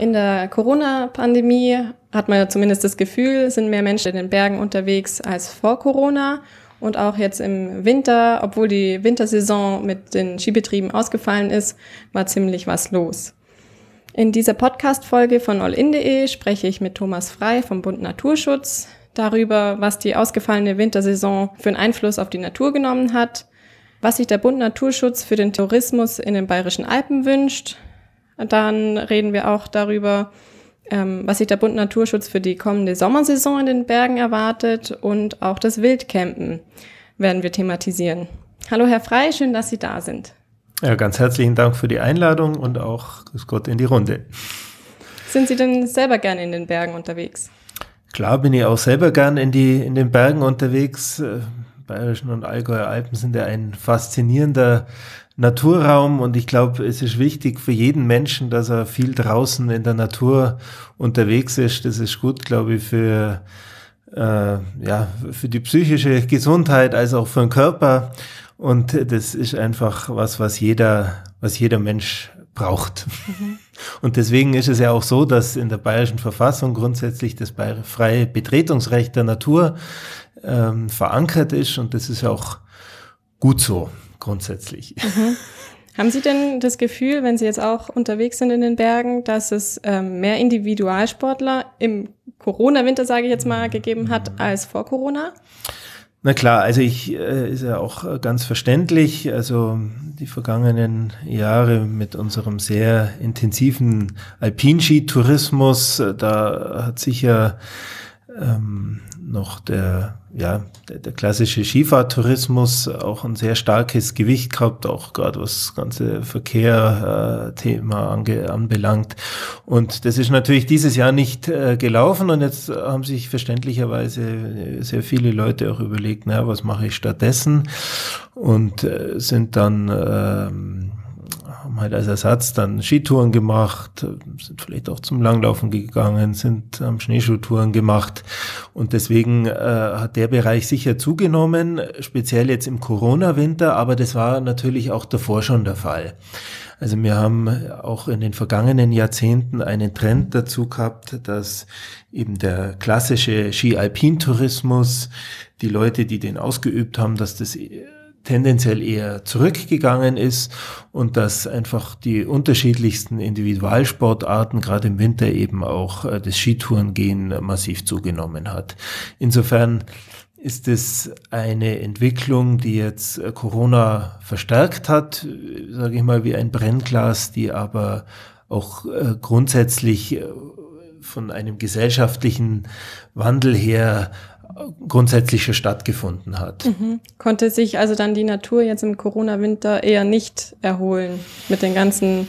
In der Corona-Pandemie hat man ja zumindest das Gefühl, sind mehr Menschen in den Bergen unterwegs als vor Corona. Und auch jetzt im Winter, obwohl die Wintersaison mit den Skibetrieben ausgefallen ist, war ziemlich was los. In dieser Podcast-Folge von allin.de spreche ich mit Thomas Frei vom Bund Naturschutz darüber, was die ausgefallene Wintersaison für einen Einfluss auf die Natur genommen hat, was sich der Bund Naturschutz für den Tourismus in den Bayerischen Alpen wünscht. Dann reden wir auch darüber, ähm, was sich der Bund Naturschutz für die kommende Sommersaison in den Bergen erwartet und auch das Wildcampen werden wir thematisieren. Hallo Herr Frei, schön, dass Sie da sind. Ja, ganz herzlichen Dank für die Einladung und auch Grüß Gott in die Runde. Sind Sie denn selber gerne in den Bergen unterwegs? Klar bin ich auch selber gern in, die, in den Bergen unterwegs. Äh, Bayerischen und Allgäuer Alpen sind ja ein faszinierender Naturraum und ich glaube, es ist wichtig für jeden Menschen, dass er viel draußen in der Natur unterwegs ist. Das ist gut, glaube ich, für, äh, ja, für die psychische Gesundheit als auch für den Körper. Und das ist einfach was, was jeder, was jeder Mensch braucht. Mhm. Und deswegen ist es ja auch so, dass in der bayerischen Verfassung grundsätzlich das freie Betretungsrecht der Natur ähm, verankert ist und das ist auch gut so grundsätzlich. Mhm. Haben Sie denn das Gefühl, wenn Sie jetzt auch unterwegs sind in den Bergen, dass es ähm, mehr Individualsportler im Corona-Winter, sage ich jetzt mal, gegeben hat als vor Corona? Na klar, also ich äh, ist ja auch ganz verständlich. Also die vergangenen Jahre mit unserem sehr intensiven Alpinskitourismus, äh, da hat sicher ähm, noch der, ja, der, der klassische Skifahrtourismus auch ein sehr starkes Gewicht gehabt, auch gerade was das ganze Verkehr-Thema äh, anbelangt. Und das ist natürlich dieses Jahr nicht äh, gelaufen und jetzt haben sich verständlicherweise sehr viele Leute auch überlegt, naja, was mache ich stattdessen? Und äh, sind dann ähm, haben halt als Ersatz dann Skitouren gemacht, sind vielleicht auch zum Langlaufen gegangen, sind haben Schneeschuhtouren gemacht und deswegen äh, hat der Bereich sicher zugenommen, speziell jetzt im Corona-Winter, aber das war natürlich auch davor schon der Fall. Also wir haben auch in den vergangenen Jahrzehnten einen Trend dazu gehabt, dass eben der klassische Ski-Alpin-Tourismus, die Leute, die den ausgeübt haben, dass das tendenziell eher zurückgegangen ist und dass einfach die unterschiedlichsten Individualsportarten gerade im Winter eben auch äh, das Skitourengehen massiv zugenommen hat. Insofern ist es eine Entwicklung, die jetzt äh, Corona verstärkt hat, sage ich mal, wie ein Brennglas, die aber auch äh, grundsätzlich von einem gesellschaftlichen Wandel her grundsätzlich schon stattgefunden hat. Mhm. Konnte sich also dann die Natur jetzt im Corona-Winter eher nicht erholen mit den ganzen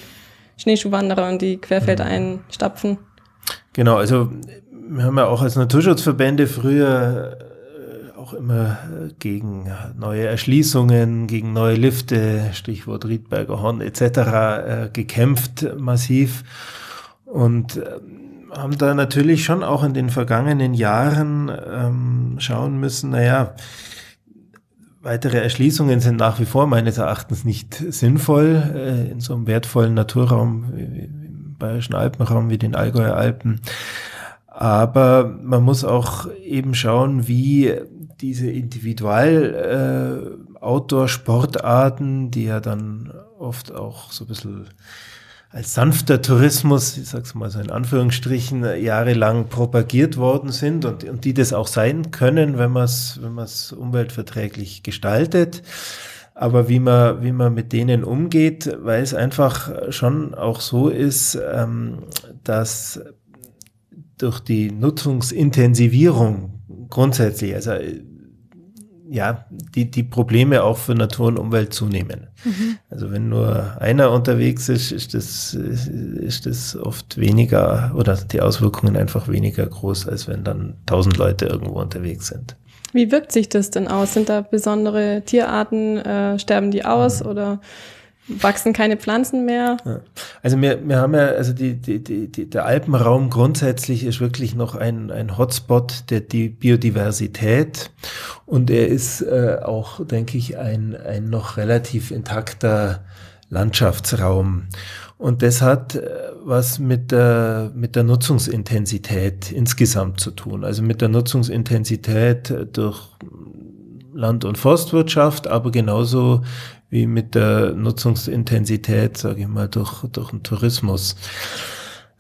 Schneeschuhwanderern, die querfeld mhm. einstapfen? Genau, also wir haben ja auch als Naturschutzverbände früher äh, auch immer gegen neue Erschließungen, gegen neue Lifte, Stichwort Riedberger Horn etc. Äh, gekämpft massiv. Und ähm, haben da natürlich schon auch in den vergangenen Jahren ähm, schauen müssen, naja, weitere Erschließungen sind nach wie vor meines Erachtens nicht sinnvoll äh, in so einem wertvollen Naturraum im Bayerischen Alpenraum wie den Allgäuer Alpen. Aber man muss auch eben schauen, wie diese Individual-Outdoor-Sportarten, äh, die ja dann oft auch so ein bisschen als sanfter Tourismus, ich sag's mal so in Anführungsstrichen, jahrelang propagiert worden sind und, und die das auch sein können, wenn man es wenn man's umweltverträglich gestaltet. Aber wie man, wie man mit denen umgeht, weil es einfach schon auch so ist, ähm, dass durch die Nutzungsintensivierung grundsätzlich, also ja, die, die Probleme auch für Natur und Umwelt zunehmen. Mhm. Also wenn nur einer unterwegs ist, ist das, ist das oft weniger oder die Auswirkungen einfach weniger groß, als wenn dann tausend Leute irgendwo unterwegs sind. Wie wirkt sich das denn aus? Sind da besondere Tierarten, äh, sterben die aus mhm. oder wachsen keine Pflanzen mehr. Ja. Also wir, wir haben ja, also die, die, die, der Alpenraum grundsätzlich ist wirklich noch ein, ein Hotspot der die Biodiversität und er ist äh, auch, denke ich, ein, ein noch relativ intakter Landschaftsraum. Und das hat äh, was mit der, mit der Nutzungsintensität insgesamt zu tun. Also mit der Nutzungsintensität durch Land- und Forstwirtschaft, aber genauso wie mit der Nutzungsintensität, sage ich mal, durch, durch den Tourismus.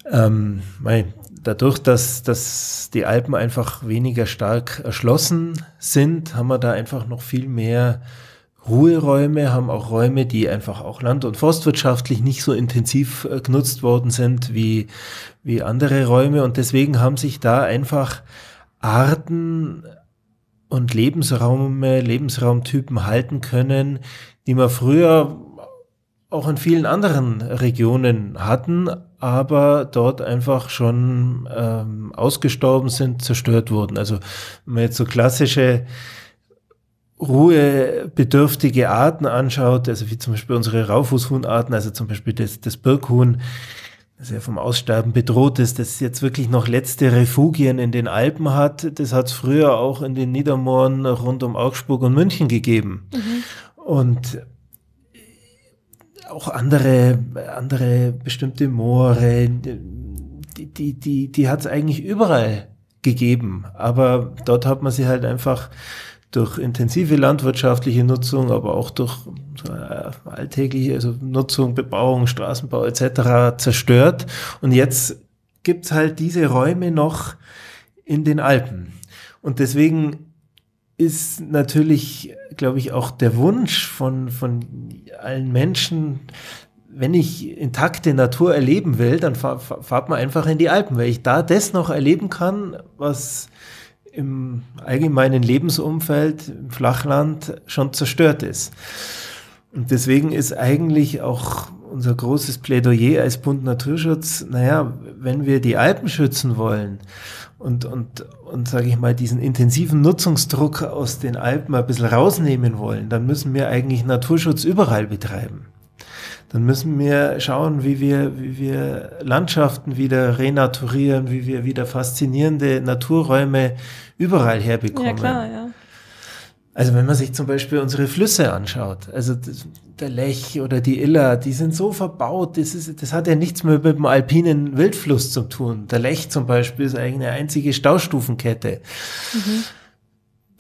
Ähm, dadurch, dass, dass die Alpen einfach weniger stark erschlossen sind, haben wir da einfach noch viel mehr Ruheräume, haben auch Räume, die einfach auch land- und forstwirtschaftlich nicht so intensiv äh, genutzt worden sind wie, wie andere Räume. Und deswegen haben sich da einfach Arten und Lebensräume, Lebensraumtypen halten können, die man früher auch in vielen anderen Regionen hatten, aber dort einfach schon ähm, ausgestorben sind, zerstört wurden. Also wenn man jetzt so klassische ruhebedürftige Arten anschaut, also wie zum Beispiel unsere Raufußhuhnarten, also zum Beispiel das, das Birkhuhn, ja vom Aussterben bedroht ist, das jetzt wirklich noch letzte Refugien in den Alpen hat, das hat es früher auch in den Niedermooren rund um Augsburg und München gegeben. Mhm. Und auch andere, andere bestimmte Moore, die, die, die, die hat es eigentlich überall gegeben. Aber dort hat man sie halt einfach durch intensive landwirtschaftliche Nutzung, aber auch durch äh, alltägliche also Nutzung, Bebauung, Straßenbau etc. zerstört. Und jetzt gibt's halt diese Räume noch in den Alpen. Und deswegen ist natürlich, glaube ich, auch der Wunsch von, von allen Menschen, wenn ich intakte Natur erleben will, dann fahrt man einfach in die Alpen, weil ich da das noch erleben kann, was im allgemeinen Lebensumfeld im Flachland schon zerstört ist. Und deswegen ist eigentlich auch unser großes Plädoyer als Bund Naturschutz, naja, wenn wir die Alpen schützen wollen und, und, und sage ich mal, diesen intensiven Nutzungsdruck aus den Alpen ein bisschen rausnehmen wollen, dann müssen wir eigentlich Naturschutz überall betreiben dann müssen wir schauen, wie wir, wie wir Landschaften wieder renaturieren, wie wir wieder faszinierende Naturräume überall herbekommen. Ja, klar, ja. Also wenn man sich zum Beispiel unsere Flüsse anschaut, also das, der Lech oder die Iller, die sind so verbaut, das, ist, das hat ja nichts mehr mit dem alpinen Wildfluss zu tun. Der Lech zum Beispiel ist eigentlich eine einzige Staustufenkette. Mhm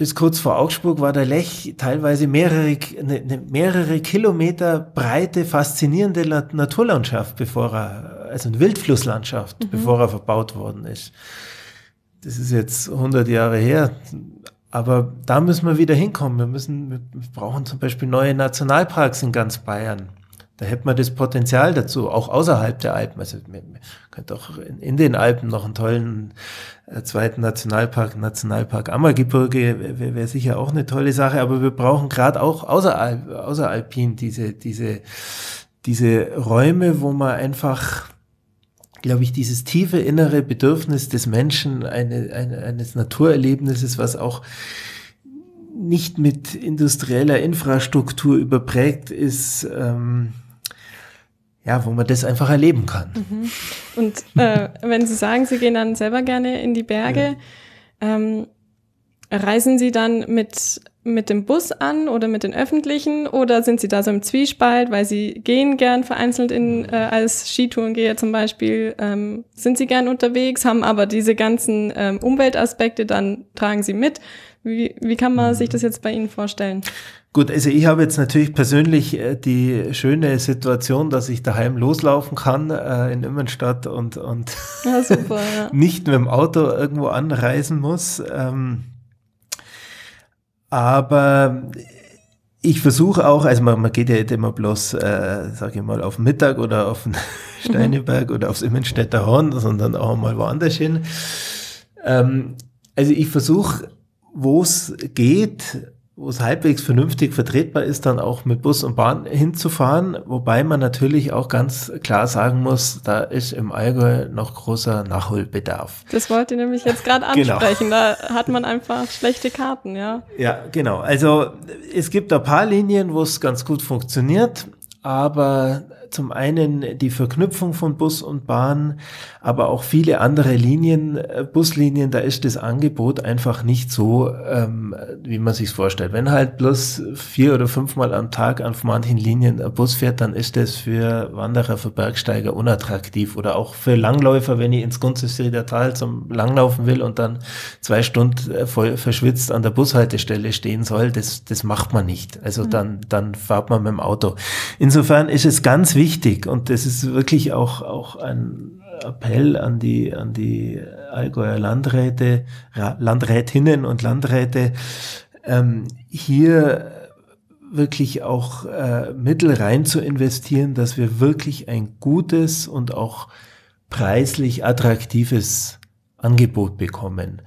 bis kurz vor Augsburg war der Lech teilweise mehrere, ne, ne, mehrere Kilometer breite, faszinierende Naturlandschaft, bevor er, also eine Wildflusslandschaft, mhm. bevor er verbaut worden ist. Das ist jetzt 100 Jahre her. Aber da müssen wir wieder hinkommen. Wir müssen, wir brauchen zum Beispiel neue Nationalparks in ganz Bayern. Da hätte man das Potenzial dazu, auch außerhalb der Alpen. Also man könnte auch in, den Alpen noch einen tollen äh, zweiten Nationalpark, Nationalpark Ammergebirge, wäre wär sicher auch eine tolle Sache, aber wir brauchen gerade auch außeralp, außeralpin diese, diese, diese Räume, wo man einfach glaube ich, dieses tiefe innere Bedürfnis des Menschen, eine, eine, eines Naturerlebnisses, was auch nicht mit industrieller Infrastruktur überprägt ist, ähm, ja, wo man das einfach erleben kann. Mhm. Und äh, wenn Sie sagen, Sie gehen dann selber gerne in die Berge, ja. ähm, reisen Sie dann mit, mit dem Bus an oder mit den öffentlichen oder sind Sie da so im Zwiespalt, weil Sie gehen gern vereinzelt in, äh, als Skitourengeher zum Beispiel, ähm, sind Sie gern unterwegs, haben aber diese ganzen ähm, Umweltaspekte, dann tragen Sie mit. Wie, wie kann man sich das jetzt bei Ihnen vorstellen? Gut, also ich habe jetzt natürlich persönlich äh, die schöne Situation, dass ich daheim loslaufen kann äh, in Immenstadt und, und ja, super, ja. nicht mit dem Auto irgendwo anreisen muss. Ähm, aber ich versuche auch, also man, man geht ja nicht immer bloß, äh, sage ich mal, auf den Mittag oder auf den Steineberg mhm. oder aufs Immenstädter Horn, sondern auch mal woanders hin. Ähm, also ich versuche wo es geht, wo es halbwegs vernünftig vertretbar ist, dann auch mit Bus und Bahn hinzufahren, wobei man natürlich auch ganz klar sagen muss, da ist im Allgäu noch großer Nachholbedarf. Das wollte ich nämlich jetzt gerade genau. ansprechen, genau. da hat man einfach schlechte Karten, ja. Ja, genau. Also es gibt ein paar Linien, wo es ganz gut funktioniert, aber zum einen die Verknüpfung von Bus und Bahn, aber auch viele andere Linien, äh, Buslinien, da ist das Angebot einfach nicht so, ähm, wie man sich vorstellt. Wenn halt bloß vier oder fünfmal am Tag auf manchen Linien ein Bus fährt, dann ist das für Wanderer, für Bergsteiger unattraktiv oder auch für Langläufer, wenn ich ins Gunzelsrieder Tal zum Langlaufen will und dann zwei Stunden äh, voll verschwitzt an der Bushaltestelle stehen soll, das, das macht man nicht. Also mhm. dann, dann fahrt man mit dem Auto. Insofern ist es ganz wichtig und das ist wirklich auch, auch ein Appell an die, an die Allgäuer Landräte, Landrätinnen und Landräte, ähm, hier wirklich auch äh, Mittel rein zu investieren, dass wir wirklich ein gutes und auch preislich attraktives Angebot bekommen.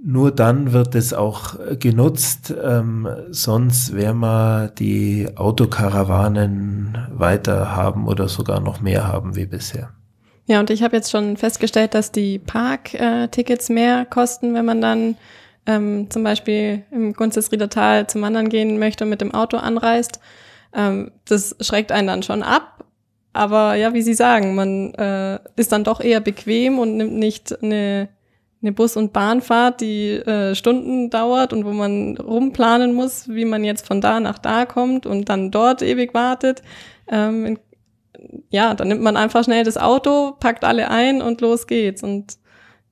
Nur dann wird es auch genutzt, ähm, sonst werden wir die Autokarawanen weiter haben oder sogar noch mehr haben wie bisher. Ja, und ich habe jetzt schon festgestellt, dass die Parktickets mehr kosten, wenn man dann ähm, zum Beispiel im Gunzesrieder Tal zum Wandern gehen möchte und mit dem Auto anreist. Ähm, das schreckt einen dann schon ab. Aber ja, wie Sie sagen, man äh, ist dann doch eher bequem und nimmt nicht eine eine Bus- und Bahnfahrt, die äh, Stunden dauert und wo man rumplanen muss, wie man jetzt von da nach da kommt und dann dort ewig wartet. Ähm, ja, dann nimmt man einfach schnell das Auto, packt alle ein und los geht's. Und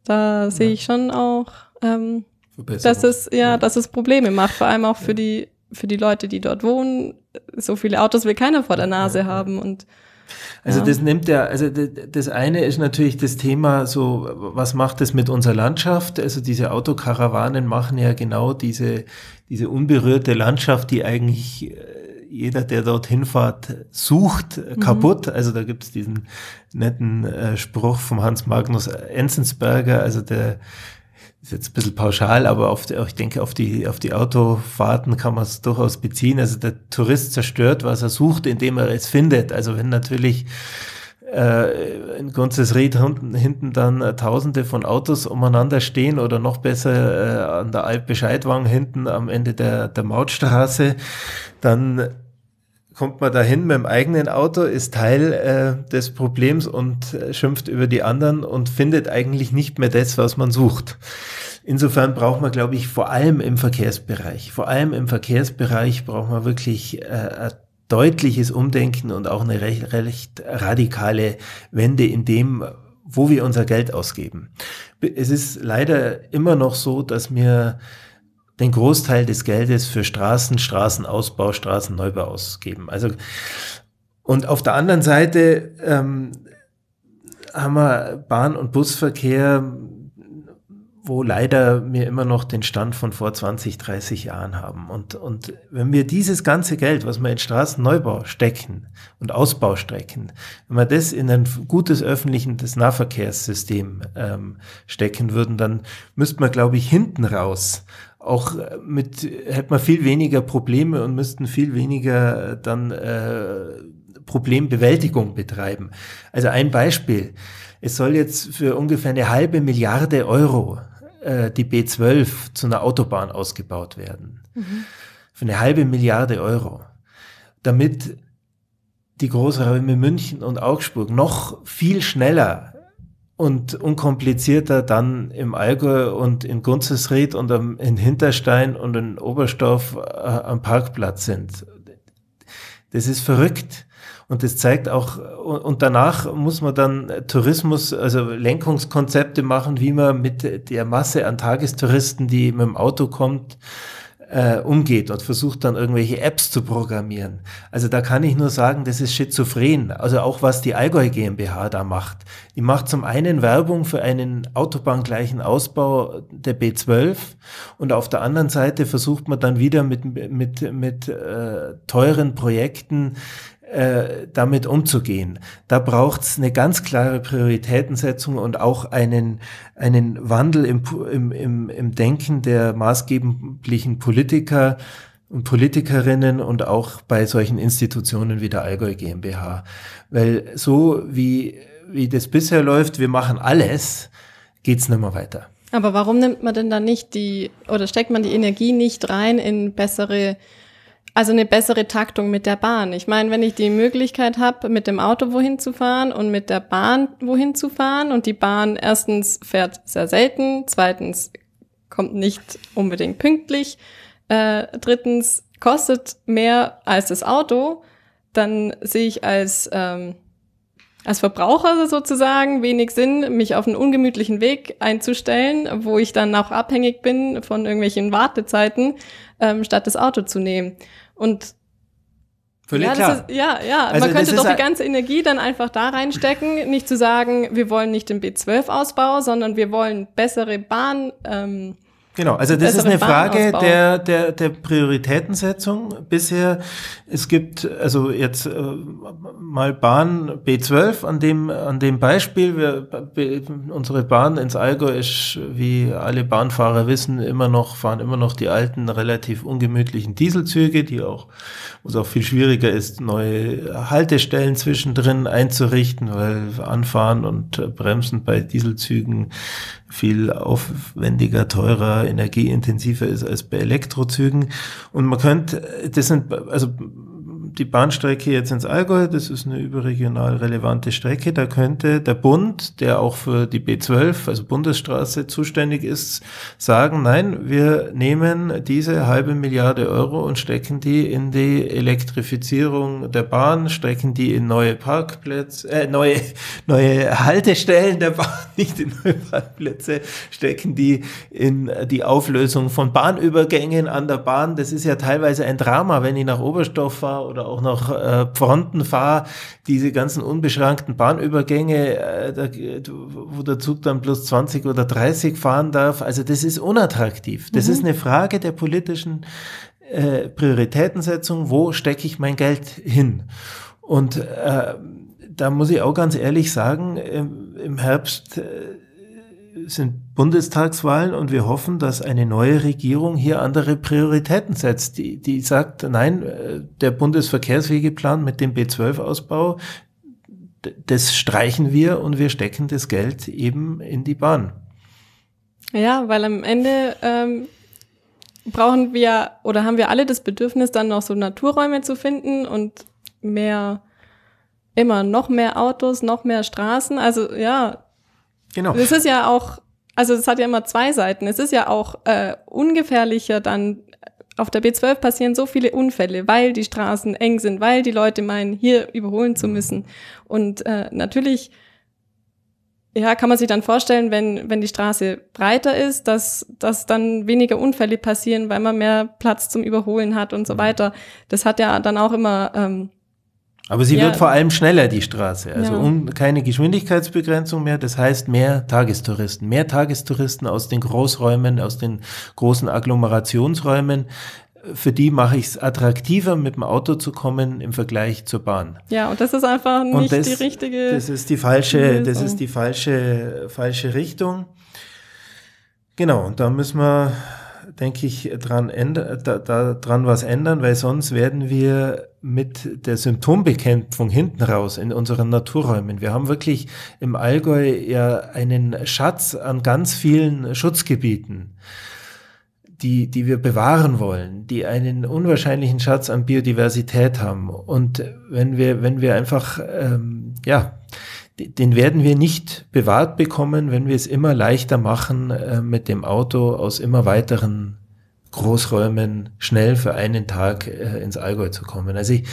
da ja. sehe ich schon auch, ähm, dass es ja, ja, dass es Probleme macht, vor allem auch für die für die Leute, die dort wohnen. So viele Autos will keiner vor der Nase ja, haben und also ja. das nimmt ja, also das eine ist natürlich das Thema so, was macht es mit unserer Landschaft? Also diese Autokarawanen machen ja genau diese, diese unberührte Landschaft, die eigentlich äh, jeder, der dorthin fährt, sucht, mhm. kaputt. Also da gibt's diesen netten äh, Spruch vom Hans Magnus Enzensberger, also der ist jetzt ein bisschen pauschal, aber auf ich denke, auf die, auf die Autofahrten kann man es durchaus beziehen. Also der Tourist zerstört, was er sucht, indem er es findet. Also wenn natürlich äh, in Gunzesried hinten, hinten dann äh, tausende von Autos umeinander stehen oder noch besser äh, an der Alp Bescheidwang hinten am Ende der, der Mautstraße, dann kommt man dahin mit dem eigenen Auto, ist Teil äh, des Problems und äh, schimpft über die anderen und findet eigentlich nicht mehr das, was man sucht. Insofern braucht man, glaube ich, vor allem im Verkehrsbereich, vor allem im Verkehrsbereich braucht man wirklich äh, ein deutliches Umdenken und auch eine recht, recht radikale Wende in dem, wo wir unser Geld ausgeben. Es ist leider immer noch so, dass wir den Großteil des Geldes für Straßen, Straßenausbau, Straßenneubau ausgeben. Also und auf der anderen Seite ähm, haben wir Bahn- und Busverkehr, wo leider wir immer noch den Stand von vor 20, 30 Jahren haben. Und, und wenn wir dieses ganze Geld, was wir in Straßenneubau stecken und Ausbau stecken, wenn wir das in ein gutes öffentliches Nahverkehrssystem ähm, stecken würden, dann müsste man, glaube ich, hinten raus auch mit, hätte man viel weniger Probleme und müssten viel weniger dann äh, Problembewältigung betreiben. Also ein Beispiel. Es soll jetzt für ungefähr eine halbe Milliarde Euro äh, die B12 zu einer Autobahn ausgebaut werden. Mhm. Für eine halbe Milliarde Euro. Damit die Großräume München und Augsburg noch viel schneller und unkomplizierter dann im Allgäu und in Gunzesried und am, in Hinterstein und in Oberstdorf äh, am Parkplatz sind. Das ist verrückt. Und das zeigt auch, und danach muss man dann Tourismus, also Lenkungskonzepte machen, wie man mit der Masse an Tagestouristen, die mit dem Auto kommt, äh, umgeht und versucht dann irgendwelche Apps zu programmieren. Also da kann ich nur sagen, das ist schizophren. Also auch was die Allgäu GmbH da macht. Die macht zum einen Werbung für einen autobahngleichen Ausbau der B12 und auf der anderen Seite versucht man dann wieder mit, mit, mit äh, teuren Projekten äh, damit umzugehen. Da braucht es eine ganz klare Prioritätensetzung und auch einen, einen Wandel im, im, im, im Denken der maßgeblichen Politiker und Politikerinnen und auch bei solchen Institutionen wie der Allgäu GmbH. Weil so wie, wie das bisher läuft, wir machen alles, geht's nicht mehr weiter. Aber warum nimmt man denn dann nicht die, oder steckt man die Energie nicht rein in bessere Also eine bessere Taktung mit der Bahn. Ich meine, wenn ich die Möglichkeit habe, mit dem Auto wohin zu fahren und mit der Bahn wohin zu fahren und die Bahn erstens fährt sehr selten, zweitens kommt nicht unbedingt pünktlich, äh, drittens kostet mehr als das Auto, dann sehe ich als ähm, als Verbraucher sozusagen wenig Sinn, mich auf einen ungemütlichen Weg einzustellen, wo ich dann auch abhängig bin von irgendwelchen Wartezeiten, ähm, statt das Auto zu nehmen. Und Völlig ja, klar. Ist, ja, ja, Also man könnte doch die ganze Energie dann einfach da reinstecken, nicht zu sagen, wir wollen nicht den B12-Ausbau, sondern wir wollen bessere Bahn, ähm, Genau, also das ist besseren eine Frage der, der, der Prioritätensetzung. Bisher, es gibt also jetzt äh, mal Bahn B12 an dem, an dem Beispiel. Wir, unsere Bahn ins Allgäu ist, wie alle Bahnfahrer wissen, immer noch, fahren immer noch die alten, relativ ungemütlichen Dieselzüge, die auch, wo es auch viel schwieriger ist, neue Haltestellen zwischendrin einzurichten, weil Anfahren und Bremsen bei Dieselzügen viel aufwendiger, teurer, energieintensiver ist als bei Elektrozügen. Und man könnte, das sind, also die Bahnstrecke jetzt ins Allgäu, das ist eine überregional relevante Strecke. Da könnte der Bund, der auch für die B12, also Bundesstraße, zuständig ist, sagen, nein, wir nehmen diese halbe Milliarde Euro und stecken die in die Elektrifizierung der Bahn, stecken die in neue Parkplätze, äh, neue, neue Haltestellen der Bahn, nicht in neue Parkplätze, stecken die in die Auflösung von Bahnübergängen an der Bahn. Das ist ja teilweise ein Drama, wenn ich nach Oberstdorf fahre oder auch nach äh, Pfronten fahre, diese ganzen unbeschrankten Bahnübergänge, äh, da, wo der Zug dann plus 20 oder 30 fahren darf. Also das ist unattraktiv. Das Mhm. ist eine Frage der politischen äh, Prioritätensetzung. Wo stecke ich mein Geld hin? Und äh, da muss ich auch ganz ehrlich sagen, im, im Herbst äh, sind Bundestagswahlen und wir hoffen, dass eine neue Regierung hier andere Prioritäten setzt, die, die sagt, nein, äh, der Bundesverkehrswegeplan mit dem B12-Ausbau, d- das streichen wir und wir stecken das Geld eben in die Bahn. Ja, weil am Ende ähm, brauchen wir oder haben wir alle das Bedürfnis, dann noch so Naturräume zu finden und mehr, immer noch mehr Autos, noch mehr Straßen. Also ja, Genau. das ist ja auch, also es hat ja immer zwei Seiten. Es ist ja auch äh, ungefährlicher dann. Auf der B12 passieren so viele Unfälle, weil die Straßen eng sind, weil die Leute meinen, hier überholen zu müssen. Und äh, natürlich ja, kann man sich dann vorstellen, wenn, wenn die Straße breiter ist, dass, dass dann weniger Unfälle passieren, weil man mehr Platz zum Überholen hat und so weiter. Das hat ja dann auch immer, ähm, Aber sie Ja. wird vor allem schneller, die Straße. Also Ja. um, keine Geschwindigkeitsbegrenzung mehr. Das heißt mehr Tagestouristen. Mehr Tagestouristen aus den Großräumen, aus den großen Agglomerationsräumen. Für die mache ich es attraktiver, mit dem Auto zu kommen im Vergleich zur Bahn. ja, und das ist einfach nicht das, die richtige. das ist die falsche, das Lösung. ist die falsche, falsche Richtung. Genau, und da müssen wir, denke ich, dran, ändern, da, da, dran was ändern, weil sonst werden wir mit der Symptombekämpfung hinten raus in unseren Naturräumen. Wir haben wirklich im Allgäu ja einen Schatz an ganz vielen Schutzgebieten die, die wir bewahren wollen, die einen unwahrscheinlichen Schatz an Biodiversität haben. Und wenn wir, wenn wir einfach, ähm, ja, den werden wir nicht bewahrt bekommen, wenn wir es immer leichter machen, äh, mit dem Auto aus immer weiteren Großräumen schnell für einen Tag äh, ins Allgäu zu kommen. Also ich,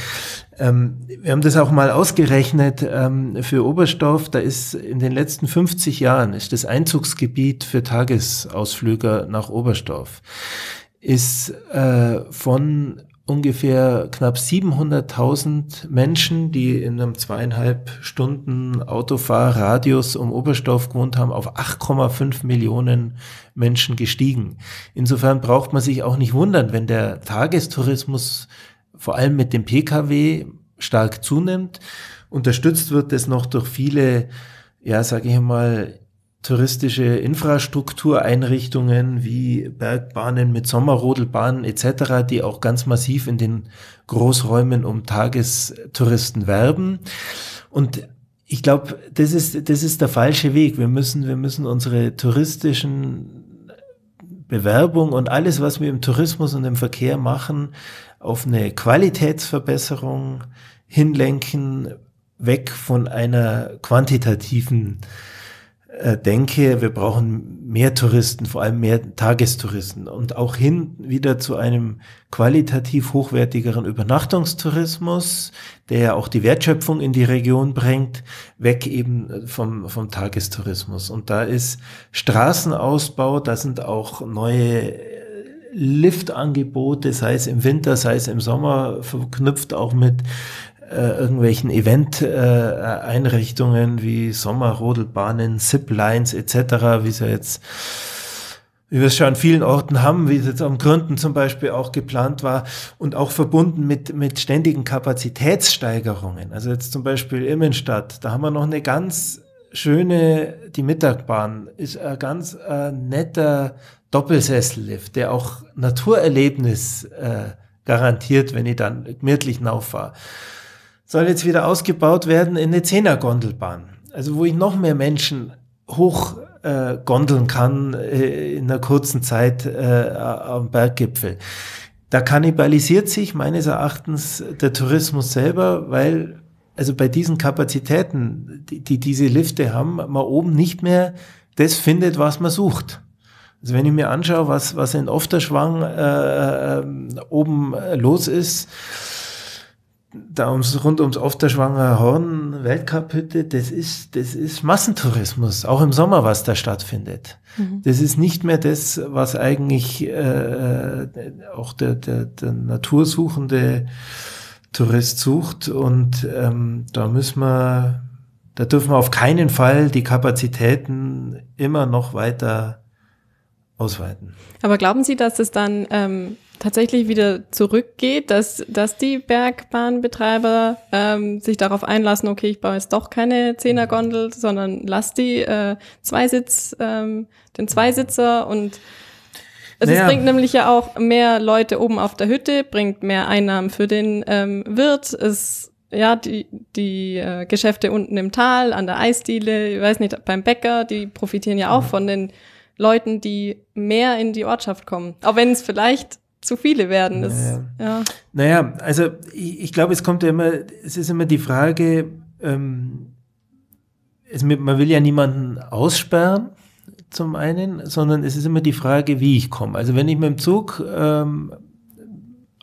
ähm, wir haben das auch mal ausgerechnet ähm, für Oberstdorf. Da ist in den letzten 50 Jahren ist das Einzugsgebiet für Tagesausflüger nach Oberstdorf ist äh, von ungefähr knapp 700.000 Menschen, die in einem zweieinhalb Stunden Autofahrradius um Oberstdorf gewohnt haben, auf 8,5 Millionen Menschen gestiegen. Insofern braucht man sich auch nicht wundern, wenn der Tagestourismus vor allem mit dem Pkw stark zunimmt. Unterstützt wird es noch durch viele, ja, sage ich mal, touristische Infrastruktureinrichtungen wie Bergbahnen mit Sommerrodelbahnen etc., die auch ganz massiv in den Großräumen um Tagestouristen werben. Und ich glaube, das ist, das ist der falsche Weg. Wir müssen, wir müssen unsere touristischen Bewerbung und alles, was wir im Tourismus und im Verkehr machen, auf eine Qualitätsverbesserung hinlenken, weg von einer quantitativen denke, wir brauchen mehr Touristen, vor allem mehr Tagestouristen und auch hin wieder zu einem qualitativ hochwertigeren Übernachtungstourismus, der ja auch die Wertschöpfung in die Region bringt, weg eben vom, vom Tagestourismus. Und da ist Straßenausbau, da sind auch neue Liftangebote, sei es im Winter, sei es im Sommer, verknüpft auch mit äh, irgendwelchen Event-Einrichtungen äh, wie Sommerrodelbahnen, Ziplines etc., wie ja jetzt wie wir es schon an vielen Orten haben, wie es jetzt am Gründen zum Beispiel auch geplant war und auch verbunden mit, mit ständigen Kapazitätssteigerungen. Also jetzt zum Beispiel Immenstadt, da haben wir noch eine ganz schöne, die Mittagbahn ist ein ganz äh, netter Doppelsessellift, der auch Naturerlebnis äh, garantiert, wenn ich dann gemütlich nauffahre soll jetzt wieder ausgebaut werden in eine Zehnergondelbahn. Also wo ich noch mehr Menschen hoch äh, gondeln kann äh, in einer kurzen Zeit äh, am Berggipfel. Da kannibalisiert sich meines Erachtens der Tourismus selber, weil also bei diesen Kapazitäten, die, die diese Lifte haben, man oben nicht mehr das findet, was man sucht. Also wenn ich mir anschaue, was, was in Ofterschwang äh, äh, oben los ist, da ums, rund ums Ofterschwanger Horn Weltcup-Hütte, das ist, das ist Massentourismus, auch im Sommer, was da stattfindet. Mhm. Das ist nicht mehr das, was eigentlich äh, auch der, der, der natursuchende Tourist sucht. Und ähm, da müssen wir, da dürfen wir auf keinen Fall die Kapazitäten immer noch weiter ausweiten. Aber glauben Sie, dass es dann ähm, tatsächlich wieder zurückgeht, dass, dass die Bergbahnbetreiber ähm, sich darauf einlassen, okay, ich baue jetzt doch keine Zehnergondel, sondern lass die äh, Zweisitz, ähm, den Zweisitzer und es naja. bringt nämlich ja auch mehr Leute oben auf der Hütte, bringt mehr Einnahmen für den ähm, Wirt, es ja, die, die äh, Geschäfte unten im Tal, an der Eisdiele, ich weiß nicht, beim Bäcker, die profitieren ja auch mhm. von den Leuten, die mehr in die Ortschaft kommen. Auch wenn es vielleicht zu viele werden. Das, naja. Ja. naja, also ich, ich glaube, es kommt ja immer, es ist immer die Frage, ähm, es, man will ja niemanden aussperren, zum einen, sondern es ist immer die Frage, wie ich komme. Also wenn ich mit dem Zug ähm,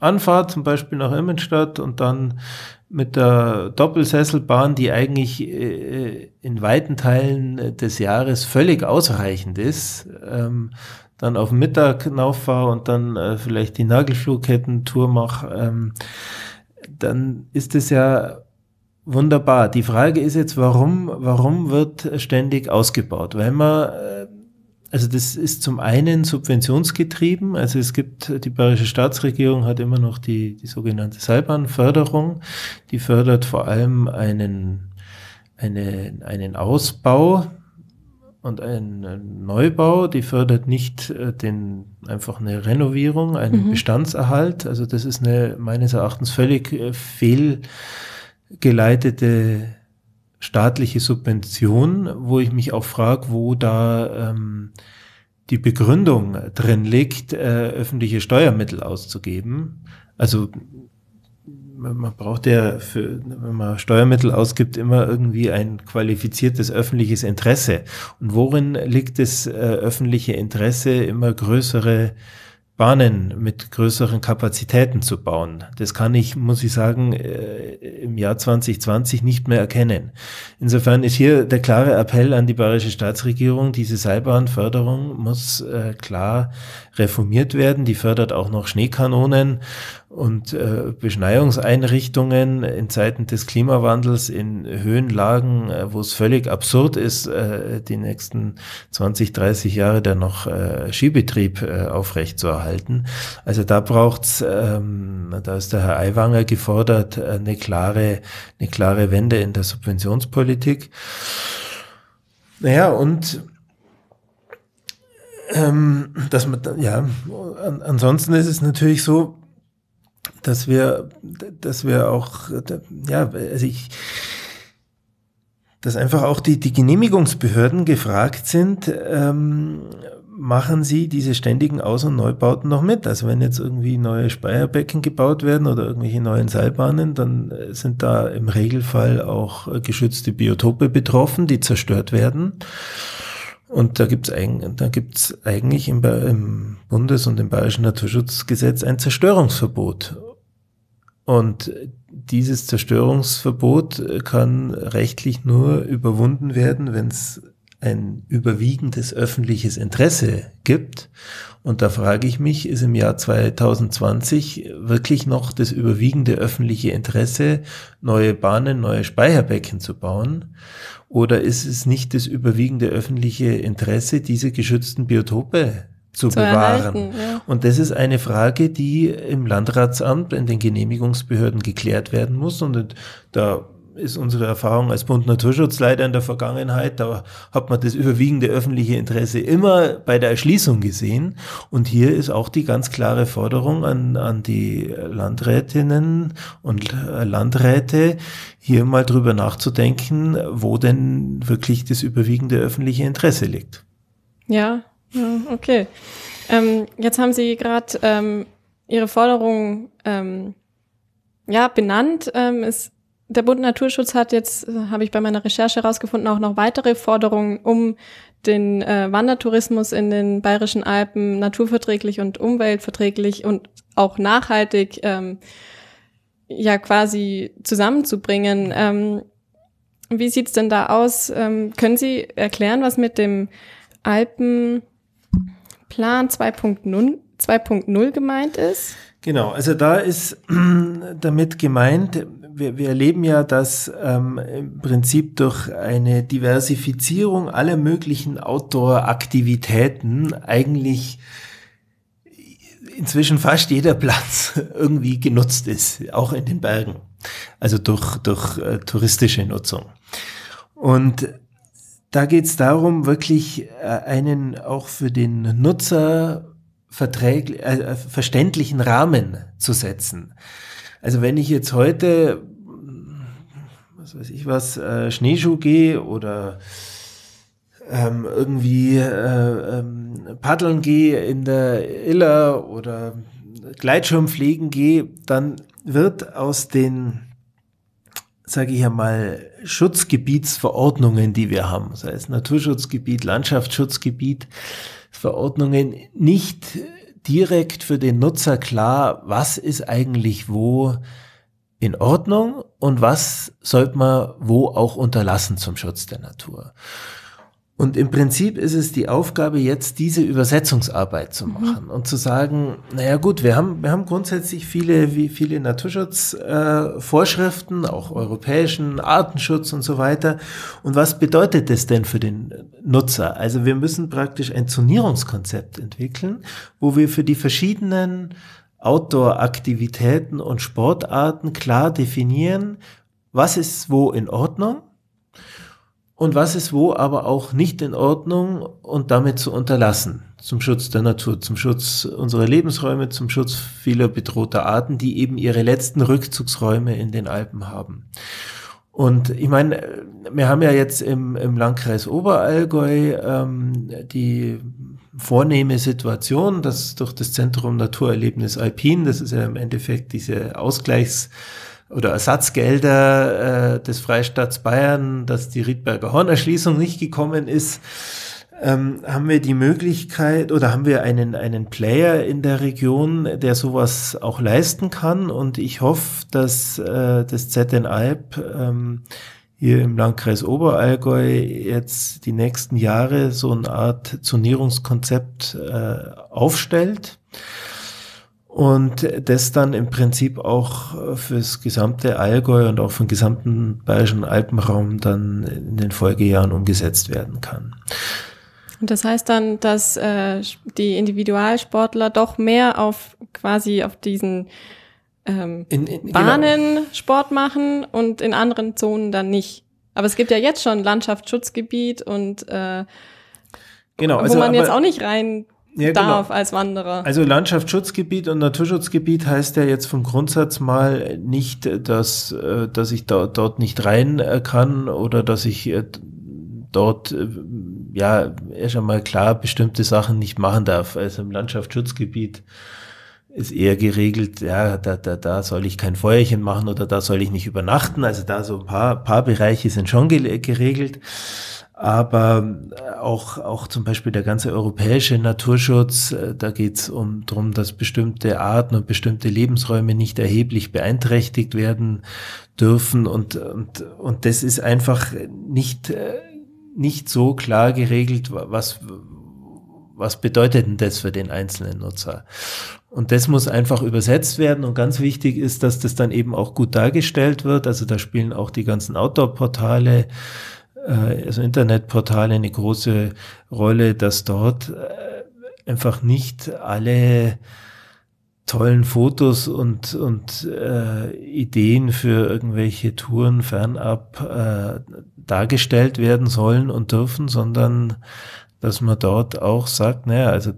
anfahre, zum Beispiel nach Immenstadt und dann mit der Doppelsesselbahn, die eigentlich äh, in weiten Teilen des Jahres völlig ausreichend ist, ähm, dann auf Mittag hinaufahre und dann äh, vielleicht die Nagelflugketten-Tour mache, ähm, dann ist es ja wunderbar. Die Frage ist jetzt, warum, warum wird ständig ausgebaut? Weil man, äh, also das ist zum einen subventionsgetrieben, also es gibt, die bayerische Staatsregierung hat immer noch die, die sogenannte Seilbahnförderung, die fördert vor allem einen, eine, einen Ausbau und ein Neubau, die fördert nicht äh, den, einfach eine Renovierung, einen mhm. Bestandserhalt. Also das ist eine meines Erachtens völlig äh, fehlgeleitete staatliche Subvention, wo ich mich auch frage, wo da ähm, die Begründung drin liegt, äh, öffentliche Steuermittel auszugeben. Also man braucht ja, für, wenn man Steuermittel ausgibt, immer irgendwie ein qualifiziertes öffentliches Interesse. Und worin liegt das äh, öffentliche Interesse, immer größere Bahnen mit größeren Kapazitäten zu bauen. Das kann ich, muss ich sagen, äh, im Jahr 2020 nicht mehr erkennen. Insofern ist hier der klare Appell an die bayerische Staatsregierung, diese Seilbahnförderung muss äh, klar reformiert werden. Die fördert auch noch Schneekanonen und äh, Beschneiungseinrichtungen in Zeiten des Klimawandels in Höhenlagen, wo es völlig absurd ist, die nächsten 20, 30 Jahre dann noch äh, Skibetrieb äh, aufrechtzuerhalten. Also da braucht's, ähm, da ist der Herr Aiwanger gefordert, äh, eine klare, eine klare Wende in der Subventionspolitik. Naja, und ähm, dass man, ja, an, ansonsten ist es natürlich so, dass wir, dass wir auch, ja, also ich, dass einfach auch die, die Genehmigungsbehörden gefragt sind, ähm, machen sie diese ständigen Aus- und Neubauten noch mit. Also wenn jetzt irgendwie neue Speierbecken gebaut werden oder irgendwelche neuen Seilbahnen, dann äh, sind da im Regelfall auch äh, geschützte Biotope betroffen, die zerstört werden. Und da gibt's eigentlich, im, im Bundes- und im Bayerischen Naturschutzgesetz ein Zerstörungsverbot. Und dieses Zerstörungsverbot kann rechtlich nur überwunden werden, wenn es ein überwiegendes öffentliches Interesse gibt. Und da frage ich mich, ist im Jahr 2020 wirklich noch das überwiegende öffentliche Interesse, neue Bahnen, neue Speicherbecken zu bauen? Oder ist es nicht das überwiegende öffentliche Interesse, diese geschützten Biotope zu, zu bewahren. Erhalten, ja. Und das ist eine Frage, die im Landratsamt, in den Genehmigungsbehörden geklärt werden muss. Und da ist unsere Erfahrung als Bund Naturschutzleiter in der Vergangenheit, da hat man das überwiegende öffentliche Interesse immer bei der Erschließung gesehen. Und hier ist auch die ganz klare Forderung an, an die Landrätinnen und Landräte, hier mal drüber nachzudenken, wo denn wirklich das überwiegende öffentliche Interesse liegt. Ja, okay. Ähm, jetzt haben Sie gerade ähm, Ihre Forderung ähm, ja benannt. Ähm, es der Bund Naturschutz hat jetzt, äh, habe ich bei meiner Recherche herausgefunden, auch noch weitere Forderungen, um den äh, Wandertourismus in den bayerischen Alpen naturverträglich und umweltverträglich und auch nachhaltig ähm, ja quasi zusammenzubringen. Ähm, wie sieht's denn da aus? Ähm, können Sie erklären, was mit dem Alpenplan 2.0 2.0 gemeint ist? Genau, also da ist damit gemeint, wir, wir erleben ja, dass ähm, im Prinzip durch eine Diversifizierung aller möglichen Outdoor-Aktivitäten eigentlich inzwischen fast jeder Platz irgendwie genutzt ist, auch in den Bergen. Also durch, durch äh, touristische Nutzung. Und da geht es darum, wirklich äh, einen auch für den Nutzer verträglich, äh, verständlichen Rahmen zu setzen. Also wenn ich jetzt heute, was weiß ich was, äh, Schneeschuh gehe oder ähm, irgendwie äh, ähm, paddeln gehe in der Iller oder Gleitschirm fliegen gehe, dann wird aus den, sage ich einmal, Schutzgebietsverordnungen, die wir haben, sei es Naturschutzgebiet, Landschaftsschutzgebiet, Verordnungen nicht direkt für den Nutzer klar, was ist eigentlich wo in Ordnung und was sollte man wo auch unterlassen zum Schutz der Natur. Und im Prinzip ist es die Aufgabe jetzt, diese Übersetzungsarbeit zu mhm. machen mhm. und zu sagen, naja gut, wir haben, wir haben grundsätzlich viele, wie viele Naturschutzvorschriften, äh, auch europäischen Artenschutz und so weiter. Und was bedeutet das denn für den Nutzer? Also wir müssen praktisch ein Zonierungskonzept entwickeln, wo wir für die verschiedenen Outdoor-Aktivitäten und Sportarten klar definieren, was ist wo in Ordnung und was ist wo aber auch nicht in Ordnung und damit zu unterlassen. Zum Schutz der Natur, zum Schutz unserer Lebensräume, zum Schutz vieler bedrohter Arten, die eben ihre letzten Rückzugsräume in den Alpen haben. Und ich meine, wir haben ja jetzt im, im Landkreis Oberallgäu ähm, die vornehme Situation, dass durch das Zentrum Naturerlebnis Alpin, das ist ja im Endeffekt diese Ausgleichs- oder Ersatzgelder äh, des Freistaats Bayern, dass die Riedberger Hornerschließung nicht gekommen ist, ähm, haben wir die Möglichkeit oder haben wir einen, einen Player in der Region, der sowas auch leisten kann. Und ich hoffe, dass äh, das ZN Alp ähm, hier im Landkreis Oberallgäu jetzt die nächsten Jahre so eine Art Zonierungskonzept äh, aufstellt und das dann im Prinzip auch fürs gesamte Allgäu und auch für den gesamten bayerischen Alpenraum dann in den Folgejahren umgesetzt werden kann. Und das heißt dann, dass äh, die Individualsportler doch mehr auf quasi auf diesen ähm, in, in, genau. Bahnen genau. Sport machen und in anderen Zonen dann nicht. Aber es gibt ja jetzt schon Landschaftsschutzgebiet und äh, genau, also, wo man jetzt auch nicht rein ja, genau. darf genau. als Wanderer. Also Landschaftsschutzgebiet und Naturschutzgebiet heißt ja jetzt vom Grundsatz mal nicht, dass, äh, dass ich da, dort nicht rein äh, kann oder dass ich äh, dort ja erst einmal klar bestimmte Sachen nicht machen darf. Also im Landschaftsschutzgebiet ist eher geregelt, ja, da, da, da soll ich kein Feuerchen machen oder da soll ich nicht übernachten. Also da so ein paar, paar Bereiche sind schon geregelt. Aber auch, auch zum Beispiel der ganze europäische Naturschutz, äh, da geht es um darum, dass bestimmte Arten und bestimmte Lebensräume nicht erheblich beeinträchtigt werden dürfen. Und, und, und das ist einfach nicht, äh, nicht so klar geregelt, was, was bedeutet denn das für den einzelnen Nutzer? Und das muss einfach übersetzt werden. Und ganz wichtig ist, dass das dann eben auch gut dargestellt wird. Also da spielen auch die ganzen Outdoor-Portale, äh, also Internetportale eine große Rolle, dass dort äh, einfach nicht alle tollen Fotos und, und äh, Ideen für irgendwelche Touren fernab äh, dargestellt werden sollen und dürfen, sondern dass man dort auch sagt, naja, also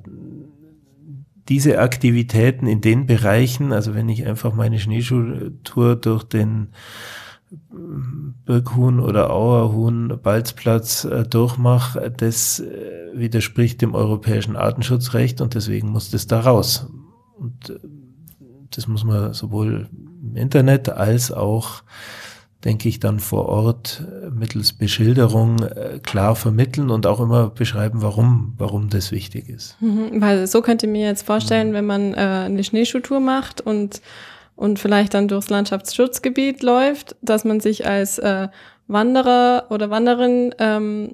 diese Aktivitäten in den Bereichen, also wenn ich einfach meine Schneeschuhtour durch den Birkhuhn oder Auerhuhn Balzplatz äh, durchmache, das äh, widerspricht dem europäischen Artenschutzrecht und deswegen muss das da raus. Und äh, das muss man sowohl im Internet als auch denke ich, dann vor Ort äh, mittels Beschilderung äh, klar vermitteln und auch immer beschreiben, warum, warum das wichtig ist. Mhm, weil so könnt ihr mir jetzt vorstellen, mhm. wenn man äh, eine Schneeschuhtour macht und, und vielleicht dann durchs Landschaftsschutzgebiet läuft, dass man sich als äh, Wanderer oder Wanderin ähm,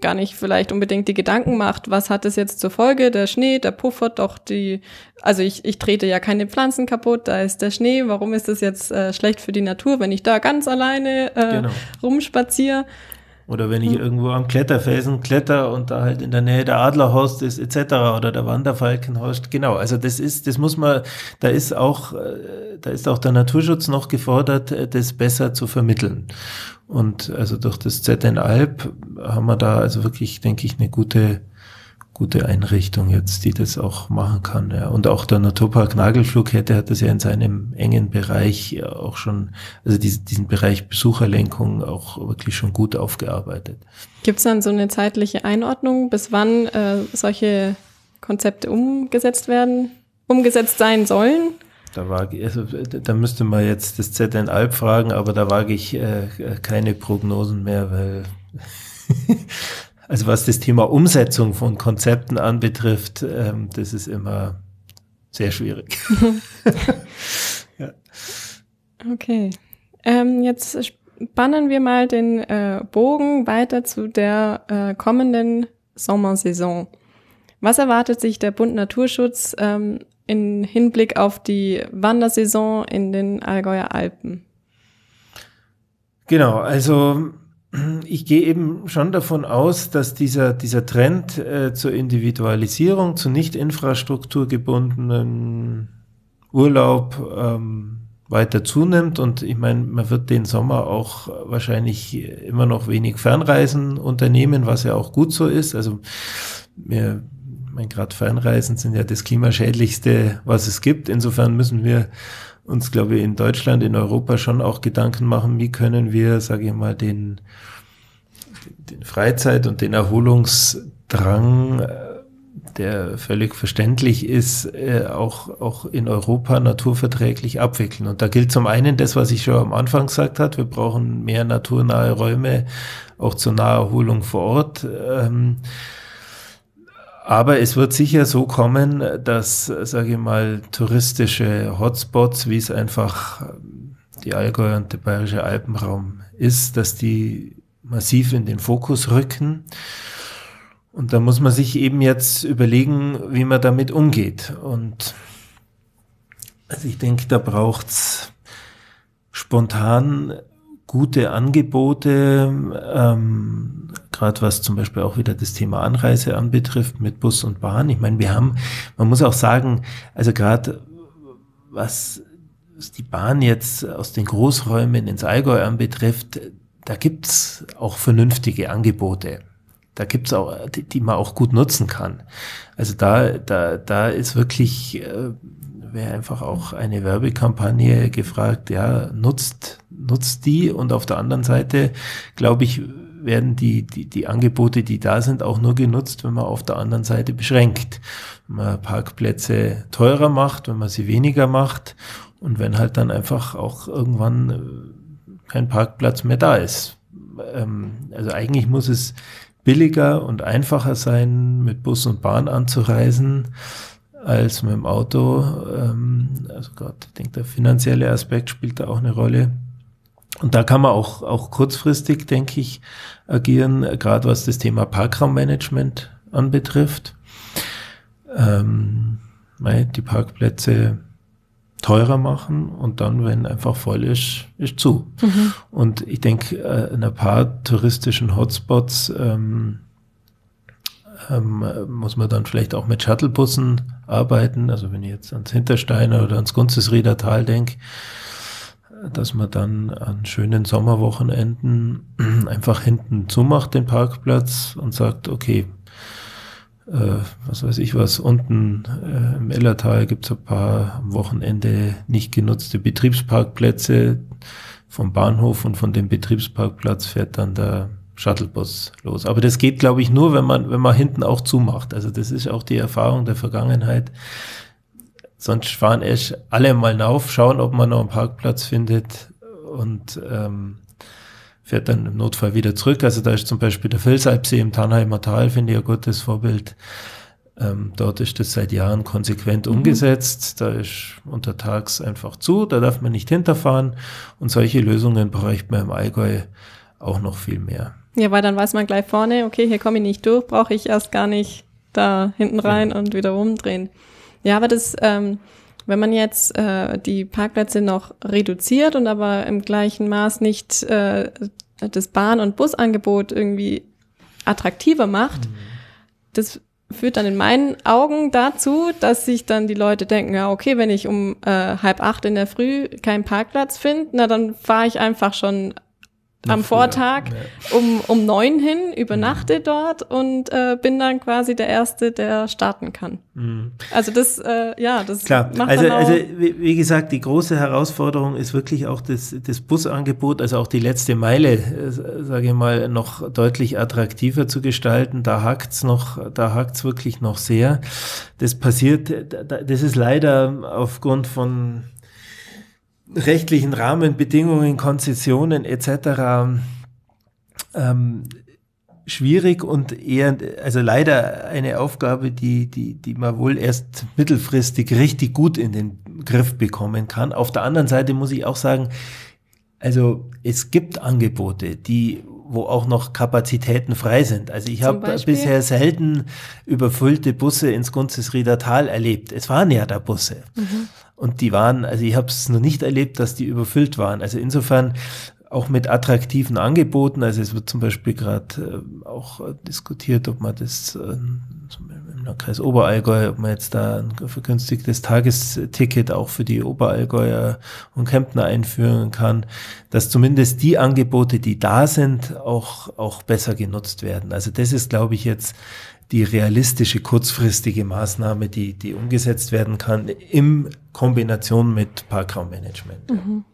gar nicht vielleicht unbedingt die Gedanken macht, was hat es jetzt zur Folge? Der Schnee, der puffert doch die, also ich, ich trete ja keine Pflanzen kaputt, da ist der Schnee, warum ist das jetzt äh, schlecht für die Natur, wenn ich da ganz alleine äh, genau. rumspaziere? Oder wenn ich hm. irgendwo am Kletterfelsen kletter und da halt in der Nähe der Adlerhorst ist, etc. oder der Wanderfalkenhorst. Genau, also das ist, das muss man, da ist auch, äh, da ist auch der Naturschutz noch gefordert, äh, das besser zu vermitteln. Und also durch das ZN Alp haben wir da also wirklich, denke ich, eine gute, gute Einrichtung jetzt, die das auch machen kann. Ja. Und auch der Naturpark Nagelflughätte hat das ja in seinem engen Bereich auch schon, also diesen, diesen Bereich Besucherlenkung auch wirklich schon gut aufgearbeitet. Gibt es dann so eine zeitliche Einordnung, bis wann äh, solche Konzepte umgesetzt werden, umgesetzt sein sollen? Da wage also, da müsste man jetzt das ZN Alp fragen, aber da wage ich äh, keine Prognosen mehr, weil also was das Thema Umsetzung von Konzepten anbetrifft, ähm, das ist immer sehr schwierig. ja. Okay. Ähm, jetzt spannen wir mal den äh, Bogen weiter zu der äh, kommenden Sommersaison. Was erwartet sich der Bund Naturschutz ähm, in Hinblick auf die Wandersaison in den Allgäuer Alpen? Genau, also ich gehe eben schon davon aus, dass dieser, dieser Trend äh, zur Individualisierung, zu nicht infrastrukturgebundenen Urlaub ähm, weiter zunimmt. Und ich meine, man wird den Sommer auch wahrscheinlich immer noch wenig Fernreisen unternehmen, was ja auch gut so ist. Also wir mein, gerade Fernreisen sind ja das klimaschädlichste, was es gibt. Insofern müssen wir uns, glaube ich, in Deutschland, in Europa schon auch Gedanken machen, wie können wir, sage ich mal, den, den Freizeit- und den Erholungsdrang, äh, der völlig verständlich ist, äh, auch, auch in Europa naturverträglich abwickeln. Und da gilt zum einen das, was ich schon am Anfang gesagt habe, wir brauchen mehr naturnahe Räume, auch zur Naherholung vor Ort. Ähm, aber es wird sicher so kommen, dass, sage ich mal, touristische Hotspots, wie es einfach die Allgäu und der Bayerische Alpenraum ist, dass die massiv in den Fokus rücken. Und da muss man sich eben jetzt überlegen, wie man damit umgeht. Und also ich denke, da braucht's spontan gute Angebote, ähm, gerade was zum Beispiel auch wieder das Thema Anreise anbetrifft mit Bus und Bahn. Ich meine, wir haben, man muss auch sagen, also gerade was die Bahn jetzt aus den Großräumen ins Allgäu anbetrifft, da gibt's auch vernünftige Angebote. Da gibt's auch, die, die man auch gut nutzen kann. Also da, da, da ist wirklich äh, wäre einfach auch eine Werbekampagne gefragt, ja, nutzt, nutzt die und auf der anderen Seite, glaube ich, werden die, die, die Angebote, die da sind, auch nur genutzt, wenn man auf der anderen Seite beschränkt. Wenn man Parkplätze teurer macht, wenn man sie weniger macht und wenn halt dann einfach auch irgendwann äh, kein Parkplatz mehr da ist. Ähm, also eigentlich muss es billiger und einfacher sein, mit Bus und Bahn anzureisen, als mit dem Auto. Ähm, also gerade, ich denke, der finanzielle Aspekt spielt da auch eine Rolle. Und da kann man auch, auch kurzfristig, denke ich, agieren, gerade was das Thema Parkraummanagement anbetrifft. Ähm, die Parkplätze teurer machen und dann, wenn einfach voll ist, ist zu. Mhm. Und ich denke, äh, in ein paar touristischen Hotspots ähm, ähm, muss man dann vielleicht auch mit Shuttlebussen arbeiten. Also wenn ich jetzt ans Hintersteiner oder ans Gunzesrieder Tal denke, dass man dann an schönen Sommerwochenenden einfach hinten zumacht den Parkplatz und sagt, okay, äh, was weiß ich was, unten äh, im Ellertal gibt es ein paar am Wochenende nicht genutzte Betriebsparkplätze vom Bahnhof und von dem Betriebsparkplatz fährt dann der Shuttlebus los. Aber das geht, glaube ich, nur, wenn man, wenn man hinten auch zumacht. Also das ist auch die Erfahrung der Vergangenheit. Sonst fahren erst alle mal auf, schauen, ob man noch einen Parkplatz findet und ähm, fährt dann im Notfall wieder zurück. Also da ist zum Beispiel der Felsalpsee im Tannheimer Tal, finde ich ein gutes Vorbild. Ähm, dort ist das seit Jahren konsequent mhm. umgesetzt. Da ist untertags einfach zu, da darf man nicht hinterfahren. Und solche Lösungen bräuchte man im Allgäu auch noch viel mehr. Ja, weil dann weiß man gleich vorne, okay, hier komme ich nicht durch, brauche ich erst gar nicht da hinten rein ja. und wieder rumdrehen. Ja, aber das, ähm, wenn man jetzt äh, die Parkplätze noch reduziert und aber im gleichen Maß nicht äh, das Bahn- und Busangebot irgendwie attraktiver macht, mhm. das führt dann in meinen Augen dazu, dass sich dann die Leute denken, ja, okay, wenn ich um äh, halb acht in der Früh keinen Parkplatz finde, na dann fahre ich einfach schon am Vortag ja. um, um neun hin, übernachte mhm. dort und äh, bin dann quasi der Erste, der starten kann. Mhm. Also das, äh, ja, das Klar. macht also, also wie, wie, gesagt, die große Herausforderung ist wirklich auch das, das Busangebot, also auch die letzte Meile, äh, sage ich mal, noch deutlich attraktiver zu gestalten. Da hakt's noch, da hakt's wirklich noch sehr. Das passiert, das ist leider aufgrund von rechtlichen Rahmenbedingungen, Konzessionen etc. Ähm, schwierig und eher, also leider eine Aufgabe, die, die, die man wohl erst mittelfristig richtig gut in den Griff bekommen kann. Auf der anderen Seite muss ich auch sagen, also es gibt Angebote, die wo auch noch Kapazitäten frei sind. Also ich habe bisher selten überfüllte Busse ins Gunzesrieder Tal erlebt. Es waren ja da Busse. Mhm. Und die waren, also ich habe es noch nicht erlebt, dass die überfüllt waren. Also insofern auch mit attraktiven Angeboten. Also es wird zum Beispiel gerade äh, auch diskutiert, ob man das äh, Landkreis Oberallgäu, ob man jetzt da ein vergünstigtes Tagesticket auch für die Oberallgäuer und Kemptner einführen kann, dass zumindest die Angebote, die da sind, auch, auch besser genutzt werden. Also das ist, glaube ich, jetzt die realistische kurzfristige Maßnahme, die, die umgesetzt werden kann, in Kombination mit Parkraummanagement. Mhm.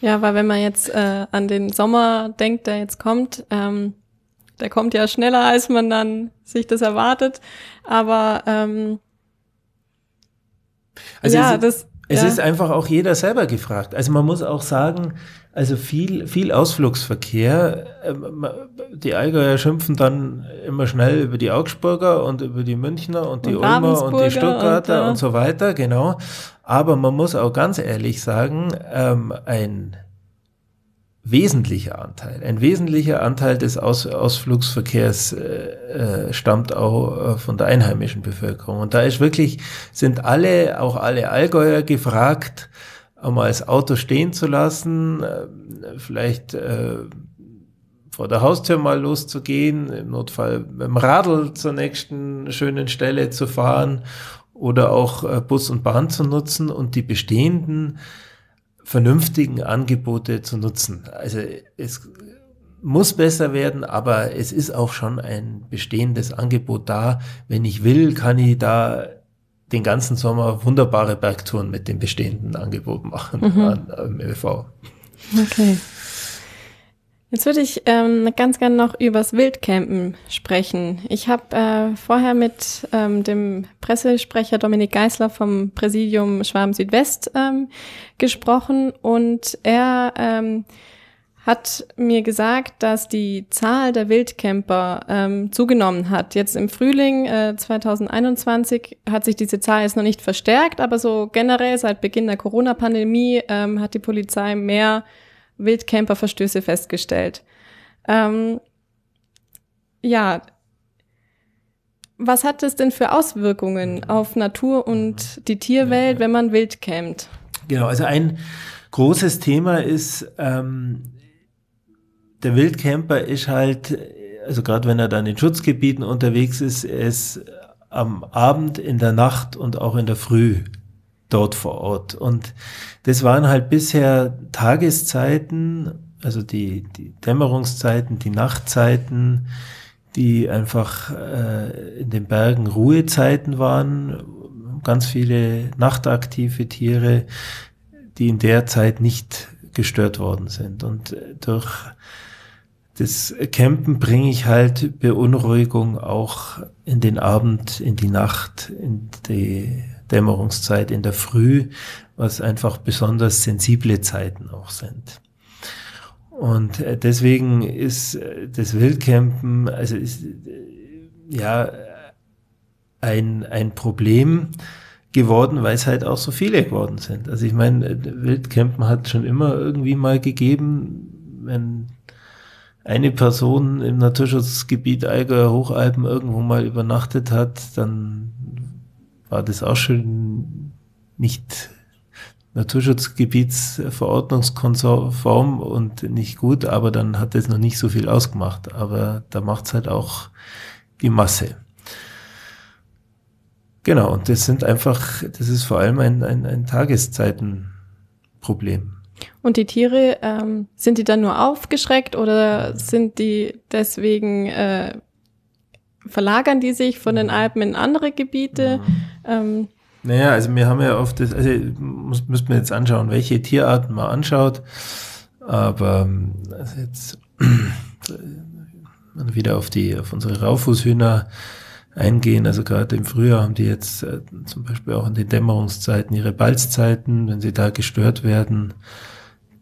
Ja, weil wenn man jetzt äh, an den Sommer denkt, der jetzt kommt, ähm, der kommt ja schneller, als man dann sich das erwartet. Aber ähm, also ja, es, das. Es ja. ist einfach auch jeder selber gefragt. Also man muss auch sagen, also viel, viel Ausflugsverkehr. Ähm, die Allgäuer schimpfen dann immer schnell über die Augsburger und über die Münchner und die und Ulmer und die Stuttgarter und, und, so weiter, genau. Aber man muss auch ganz ehrlich sagen, ähm, ein wesentlicher Anteil, ein wesentlicher Anteil des Aus Ausflugsverkehrs äh, äh, stammt auch äh, von der einheimischen Bevölkerung. Und da ist wirklich, sind alle, auch alle Allgäuer gefragt, einmal das Auto stehen zu lassen, äh, vielleicht äh, vor der Haustür mal loszugehen, im Notfall mit dem Radl zur nächsten schönen Stelle zu fahren oder auch äh, Bus und Bahn zu nutzen und die bestehenden vernünftigen Angebote zu nutzen. Also es muss besser werden, aber es ist auch schon ein bestehendes Angebot da. Wenn ich will, kann ich da den ganzen Sommer wunderbare Bergtouren mit dem bestehenden Angebot machen mhm. an, am ÖV. Okay. Jetzt würde ich ähm, ganz gerne noch übers Wildcampen sprechen. Ich habe äh, vorher mit ähm, dem Pressesprecher Dominik Geisler vom Präsidium Schwarm Südwest ähm, gesprochen und er ähm, hat mir gesagt, dass die Zahl der Wildcamper ähm, zugenommen hat. Jetzt im Frühling äh, 2021 hat sich diese Zahl jetzt noch nicht verstärkt, aber so generell seit Beginn der Corona-Pandemie ähm, hat die Polizei mehr Wildcamperverstöße festgestellt. Ähm, ja, was hat es denn für Auswirkungen auf Natur und die Tierwelt, wenn man wild campt? Genau, also ein großes Thema ist, ähm, der Wildcamper ist halt, also gerade wenn er dann in Schutzgebieten unterwegs ist, er ist am Abend, in der Nacht und auch in der Früh dort vor Ort. Und das waren halt bisher Tageszeiten, also die, die Dämmerungszeiten, die Nachtzeiten, die einfach äh, in den Bergen Ruhezeiten waren. Ganz viele nachtaktive Tiere, die in der Zeit nicht gestört worden sind. Und durch das Campen bringe ich halt Beunruhigung auch in den Abend, in die Nacht, in die Dämmerungszeit, in der Früh, was einfach besonders sensible Zeiten auch sind. Und äh, deswegen ist äh, das Wildcampen, also ist, äh, ja, ein, ein Problem geworden, weil es halt auch so viele geworden sind. Also ich meine, Wildcampen hat schon immer irgendwie mal gegeben, wenn eine Person im Naturschutzgebiet Allgäuer Hochalpen irgendwo mal übernachtet hat, dann war das auch schon nicht Naturschutzgebietsverordnungskonform und nicht gut, aber dann hat das noch nicht so viel ausgemacht. Aber da macht es halt auch die Masse. Genau, und das sind einfach, das ist vor allem ein, ein, ein Tageszeitenproblem. Und die Tiere, ähm, sind die dann nur aufgeschreckt oder sind die deswegen, äh, verlagern die sich von den Alpen in andere Gebiete? Mhm. Ähm, naja, also wir haben ja oft das, also muss, müsste man jetzt anschauen, welche Tierarten man anschaut. Aber also jetzt wieder auf die, auf unsere Raufußhühner eingehen. Also gerade im Frühjahr haben die jetzt äh, zum Beispiel auch in den Dämmerungszeiten ihre Balzzeiten. Wenn sie da gestört werden,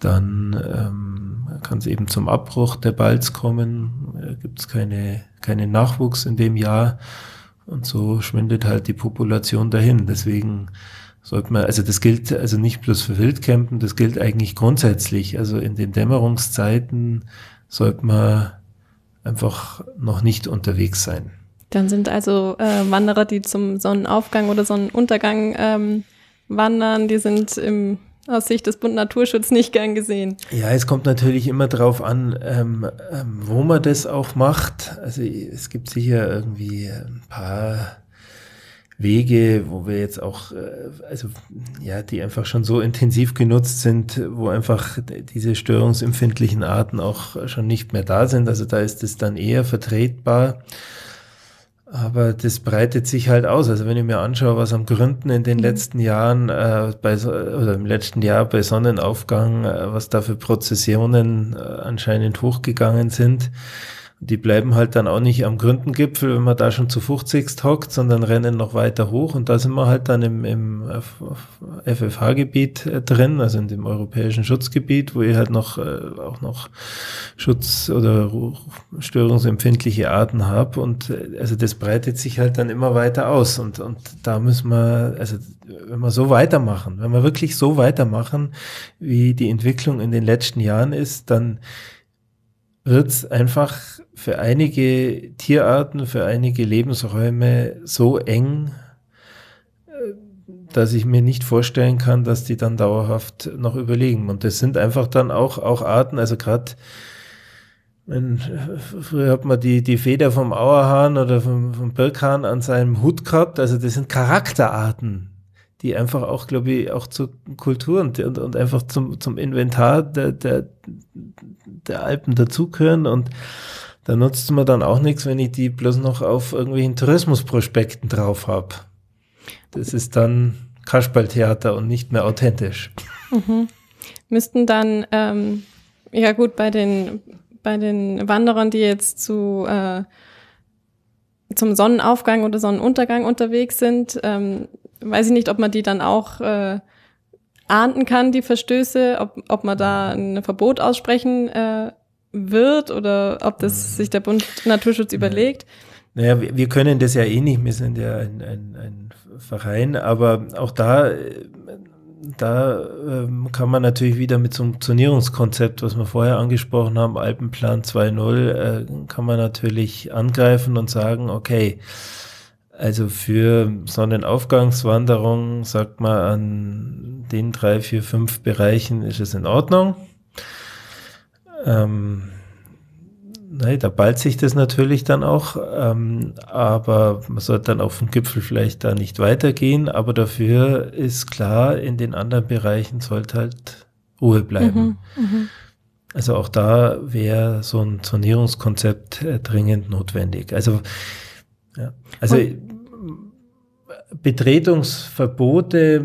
dann ähm, kann es eben zum Abbruch der Balz kommen. Äh, Gibt es keine, keinen Nachwuchs in dem Jahr. Und so schwindet halt die Population dahin. Deswegen sollte man, also das gilt also nicht bloß für Wildcampen, das gilt eigentlich grundsätzlich. Also in den Dämmerungszeiten sollte man einfach noch nicht unterwegs sein. Dann sind also äh, Wanderer, die zum Sonnenaufgang oder Sonnenuntergang ähm, wandern, die sind im aus Sicht des Bund Naturschutz nicht gern gesehen. Ja, es kommt natürlich immer darauf an, ähm, ähm, wo man das auch macht. Also es gibt sicher irgendwie ein paar Wege, wo wir jetzt auch, äh, also ja, die einfach schon so intensiv genutzt sind, wo einfach diese störungsempfindlichen Arten auch schon nicht mehr da sind. Also da ist es dann eher vertretbar. Aber das breitet sich halt aus. Also wenn ich mir anschaue, was am Gründen in den mhm. letzten Jahren äh, bei oder im letzten Jahr bei Sonnenaufgang, äh, was da für Prozessionen äh, anscheinend hochgegangen sind, die bleiben halt dann auch nicht am Gründengipfel, wenn man da schon zu 50 hockt, sondern rennen noch weiter hoch. Und da sind wir halt dann im, im FFH-Gebiet äh, drin, also in dem europäischen Schutzgebiet, wo ich halt noch äh, auch noch Schutz- oder störungsempfindliche Arten habe. Und äh, also das breitet sich halt dann immer weiter aus. Und, und da müssen wir, also wenn wir so weitermachen, wenn wir wirklich so weitermachen, wie die Entwicklung in den letzten Jahren ist, dann wird es einfach für einige Tierarten, für einige Lebensräume so eng, äh, dass ich mir nicht vorstellen kann, dass die dann dauerhaft noch überlegen. Und das sind einfach dann auch, auch Arten, also gerade früher hat man die, die Feder vom Auerhahn oder vom, vom Birkhahn an seinem Hut gehabt. Also das sind Charakterarten, die einfach auch, glaube ich, auch zur Kultur und, und, und einfach zum, zum Inventar der, der, der Alpen dazugehören. Und da nutzt man dann auch nichts, wenn ich die bloß noch auf irgendwelchen Tourismusprospekten drauf habe. Das ist dann Kasperltheater und nicht mehr authentisch. Mhm. Müssten dann, ähm, ja gut, bei den bei den Wanderern, die jetzt zu äh, zum Sonnenaufgang oder Sonnenuntergang unterwegs sind, ähm, weiß ich nicht, ob man die dann auch äh, ahnden kann, die Verstöße, ob, ob man da ein Verbot aussprechen äh, wird oder ob das sich der Bund Naturschutz überlegt. Naja, wir, wir können das ja eh nicht, wir sind ja ein, ein, ein Verein, aber auch da, da ähm, kann man natürlich wieder mit so einem Zonierungskonzept, was wir vorher angesprochen haben, Alpenplan 2.0, äh, kann man natürlich angreifen und sagen, okay, also für Sonnenaufgangswanderung sagt man an den drei, vier, fünf Bereichen ist es in Ordnung. Ähm, nein, da ballt sich das natürlich dann auch, ähm, aber man sollte dann auf dem Gipfel vielleicht da nicht weitergehen, aber dafür ist klar, in den anderen Bereichen sollte halt Ruhe bleiben. Mhm, mh. Also auch da wäre so ein Zonierungskonzept äh, dringend notwendig. Also ja. Also Betretungsverbote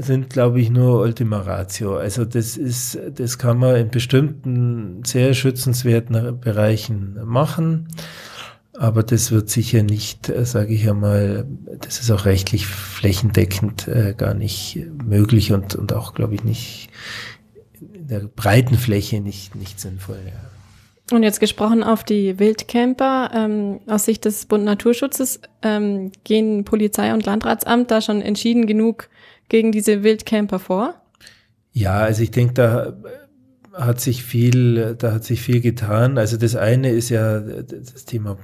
sind, glaube ich, nur Ultima Ratio. Also das ist, das kann man in bestimmten sehr schützenswerten Bereichen machen. Aber das wird sicher nicht, äh, sage ich einmal, das ist auch rechtlich flächendeckend äh, gar nicht möglich und, und auch, glaube ich, nicht in der breiten Fläche nicht, nicht sinnvoll. Ja. Und jetzt gesprochen auf die Wildcamper. Ähm, aus Sicht des Bund Naturschutzes ähm, gehen Polizei und Landratsamt da schon entschieden genug gegen diese Wildcamper vor? Ja, also ich denke, da hat sich viel, da hat sich viel getan. Also das eine ist ja das Thema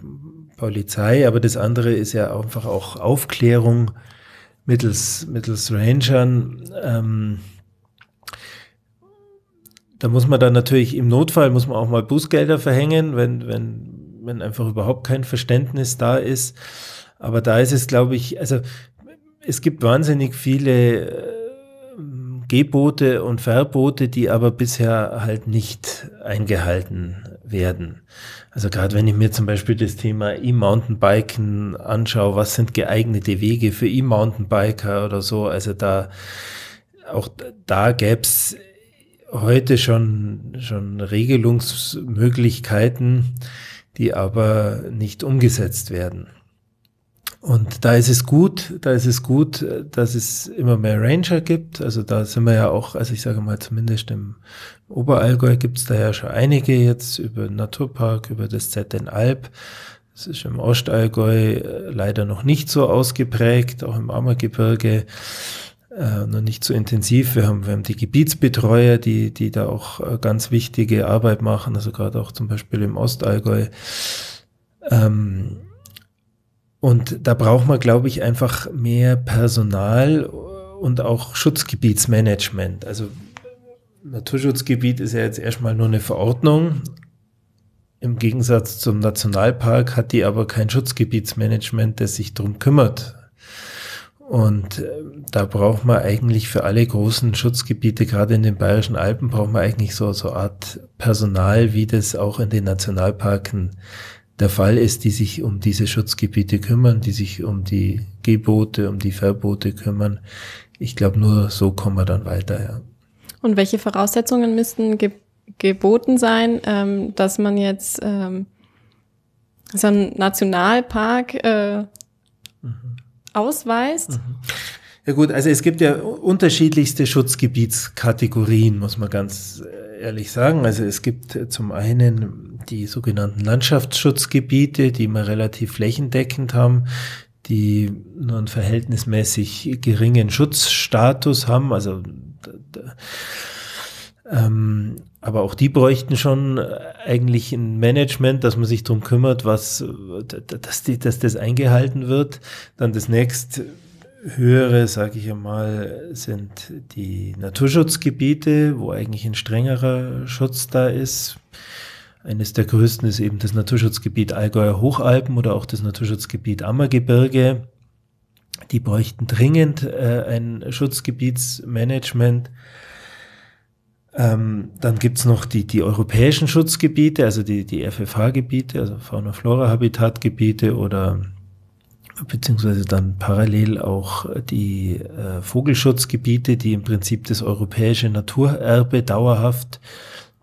Polizei, aber das andere ist ja einfach auch Aufklärung mittels, mittels Rangern. Ähm, da muss man dann natürlich im Notfall muss man auch mal Bußgelder verhängen, wenn, wenn, wenn einfach überhaupt kein Verständnis da ist. Aber da ist es, glaube ich, also es gibt wahnsinnig viele äh, Gebote und Verbote, die aber bisher halt nicht eingehalten werden. Also gerade wenn ich mir zum Beispiel das Thema E-Mountainbiken anschaue, was sind geeignete Wege für E-Mountainbiker oder so, also da auch da gäb's heute schon, schon Regelungsmöglichkeiten, die aber nicht umgesetzt werden. Und da ist es gut, da ist es gut, dass es immer mehr Ranger gibt. Also da sind wir ja auch, also ich sage mal zumindest im Oberallgäu gibt es da ja schon einige jetzt über den Naturpark, über das ZN Alp. Das ist im Ostallgäu leider noch nicht so ausgeprägt, auch im Ammergebirge äh, noch nicht so intensiv. Wir haben, wir haben die Gebietsbetreuer, die, die da auch äh, ganz wichtige Arbeit machen, also gerade auch zum Beispiel im Ostallgäu. Ähm, und da braucht man, glaube ich, einfach mehr Personal und auch Schutzgebietsmanagement. Also Naturschutzgebiet ist ja jetzt erstmal nur eine Verordnung. Im Gegensatz zum Nationalpark hat die aber kein Schutzgebietsmanagement, das sich darum kümmert, und äh, da braucht man eigentlich für alle großen Schutzgebiete, gerade in den Bayerischen Alpen, braucht man eigentlich so, so Art Personal, wie das auch in den Nationalparken der Fall ist, die sich um diese Schutzgebiete kümmern, die sich um die Gebote, um die Verbote kümmern. Ich glaube, nur so kommen wir dann weiter, ja. Und welche Voraussetzungen müssten ge geboten sein, ähm, dass man jetzt ähm, so einen Nationalpark äh, ausweist? Mhm. Ja gut, also es gibt ja unterschiedlichste Schutzgebietskategorien, muss man ganz äh, ehrlich sagen. Also es gibt zum einen die sogenannten Landschaftsschutzgebiete, die wir relativ flächendeckend haben, die nur einen verhältnismäßig geringen Schutzstatus haben. Also ähm, aber auch die bräuchten schon eigentlich ein Management, dass man sich darum kümmert, was, dass, die, dass das eingehalten wird. Dann das nächste höhere, sage ich einmal, sind die Naturschutzgebiete, wo eigentlich ein strengerer Schutz da ist. Eines der größten ist eben das Naturschutzgebiet Allgäuer Hochalpen oder auch das Naturschutzgebiet Ammergebirge. Die bräuchten dringend äh, ein Schutzgebietsmanagement. Ähm, dann gibt's noch die, die europäischen Schutzgebiete, also die, die FFH-Gebiete, also Fauna-Flora-Habitat-Gebiete oder beziehungsweise dann parallel auch die äh, Vogelschutzgebiete, die im Prinzip das europäische Naturerbe dauerhaft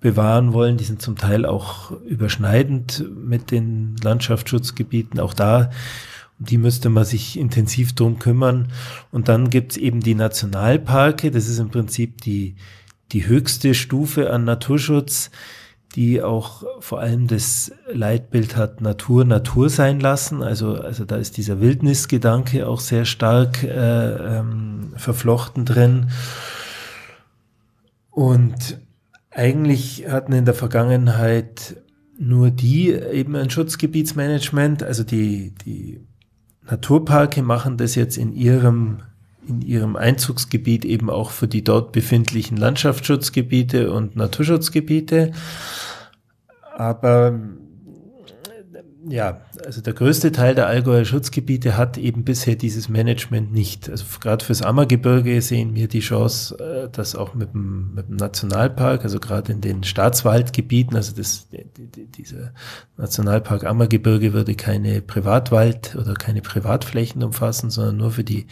bewahren wollen. Die sind zum Teil auch überschneidend mit den Landschaftsschutzgebieten. Auch da, die müsste man sich intensiv drum kümmern. Und dann gibt's eben die Nationalparke. Das ist im Prinzip die, die höchste Stufe an Naturschutz, die auch vor allem das Leitbild hat, Natur Natur sein lassen. Also, also da ist dieser Wildnisgedanke auch sehr stark äh, ähm, verflochten drin. Und eigentlich hatten in der Vergangenheit nur die eben ein Schutzgebietsmanagement, also die, die Naturparke machen das jetzt in ihrem, in ihrem Einzugsgebiet eben auch für die dort befindlichen Landschaftsschutzgebiete und Naturschutzgebiete. Aber ja, also der größte Teil der Allgäuer Schutzgebiete hat eben bisher dieses Management nicht. Also gerade fürs Ammergebirge sehen wir die Chance, äh, dass auch mit dem, mit dem Nationalpark, also gerade in den Staatswaldgebieten, also das, die, die, dieser Nationalpark Ammergebirge würde keine Privatwald oder keine Privatflächen umfassen, sondern nur für die,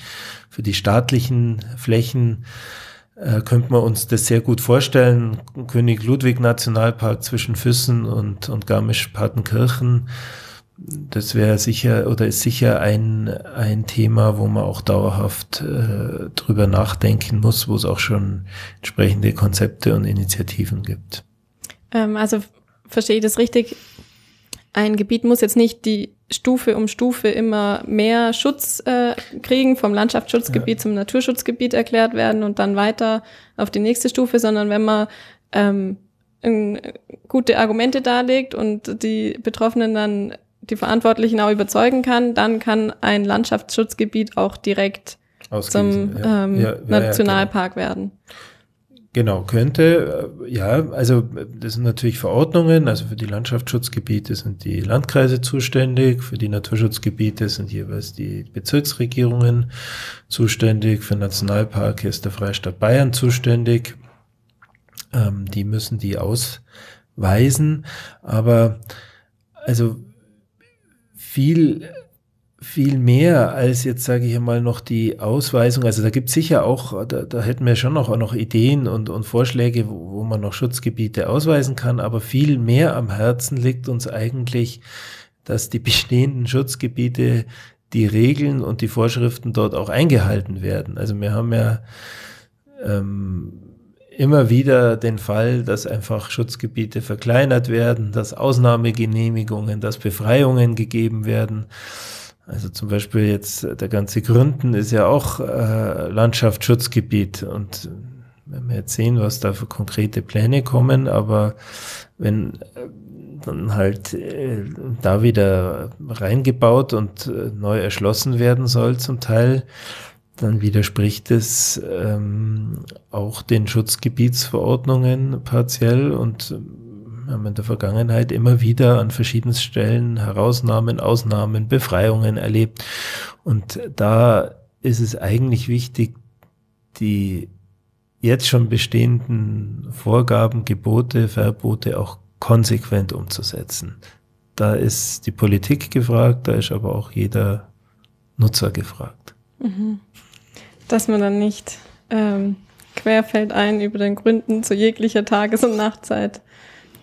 für die staatlichen Flächen äh, könnte man uns das sehr gut vorstellen. König Ludwig Nationalpark zwischen Füssen und, und Garmisch-Partenkirchen. Das wäre sicher oder ist sicher ein, ein Thema, wo man auch dauerhaft äh, drüber nachdenken muss, wo es auch schon entsprechende Konzepte und Initiativen gibt. Ähm, also verstehe ich das richtig? Ein Gebiet muss jetzt nicht die Stufe um Stufe immer mehr Schutz äh, kriegen, vom Landschaftsschutzgebiet ja. zum Naturschutzgebiet erklärt werden und dann weiter auf die nächste Stufe, sondern wenn man ähm, gute Argumente darlegt und die Betroffenen dann die Verantwortlichen auch überzeugen kann, dann kann ein Landschaftsschutzgebiet auch direkt zum ja. Ähm, ja, Nationalpark genau. werden. Genau, könnte, äh, ja, also das sind natürlich Verordnungen, also für die Landschaftsschutzgebiete sind die Landkreise zuständig, für die Naturschutzgebiete sind jeweils die Bezirksregierungen zuständig, für Nationalparke ist der Freistaat Bayern zuständig, ähm, die müssen die ausweisen, aber also viel viel mehr als jetzt, sage ich einmal, noch die Ausweisung. Also da gibt es sicher auch, da, da hätten wir schon noch, auch noch Ideen und, und Vorschläge, wo, wo man noch Schutzgebiete ausweisen kann, aber viel mehr am Herzen liegt uns eigentlich, dass die bestehenden Schutzgebiete, die Regeln und die Vorschriften dort auch eingehalten werden. Also wir haben ja ähm, immer wieder den Fall, dass einfach Schutzgebiete verkleinert werden, dass Ausnahmegenehmigungen, dass Befreiungen gegeben werden. Also zum Beispiel jetzt äh, der ganze Gründen ist ja auch äh, Landschaftsschutzgebiet. Und wenn wir jetzt sehen, was da für konkrete Pläne kommen, aber wenn äh, dann halt äh, da wieder reingebaut und äh, neu erschlossen werden soll zum Teil, dann widerspricht es ähm, auch den Schutzgebietsverordnungen partiell und wir haben in der Vergangenheit immer wieder an verschiedenen Stellen Herausnahmen, Ausnahmen, Befreiungen erlebt. Und da ist es eigentlich wichtig, die jetzt schon bestehenden Vorgaben, Gebote, Verbote auch konsequent umzusetzen. Da ist die Politik gefragt, da ist aber auch jeder Nutzer gefragt. Mhm. Dass man dann nicht ähm, querfeldein über den Gründen zu jeglicher Tages- und Nachtzeit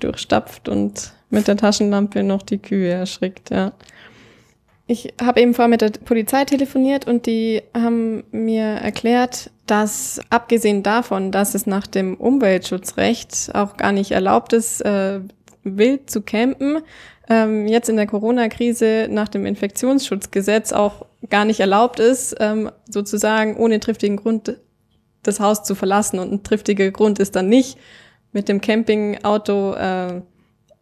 durchstapft und mit der Taschenlampe noch die Kühe erschrickt, ja. Ich habe eben vorher mit der Polizei telefoniert und die haben mir erklärt, dass abgesehen davon, dass es nach dem Umweltschutzrecht auch gar nicht erlaubt ist, äh, wild zu campen, ähm, jetzt in der Corona-Krise nach dem Infektionsschutzgesetz auch gar nicht erlaubt ist, ähm, sozusagen ohne triftigen Grund das Haus zu verlassen. Und ein triftiger Grund ist dann nicht, mit dem Campingauto äh,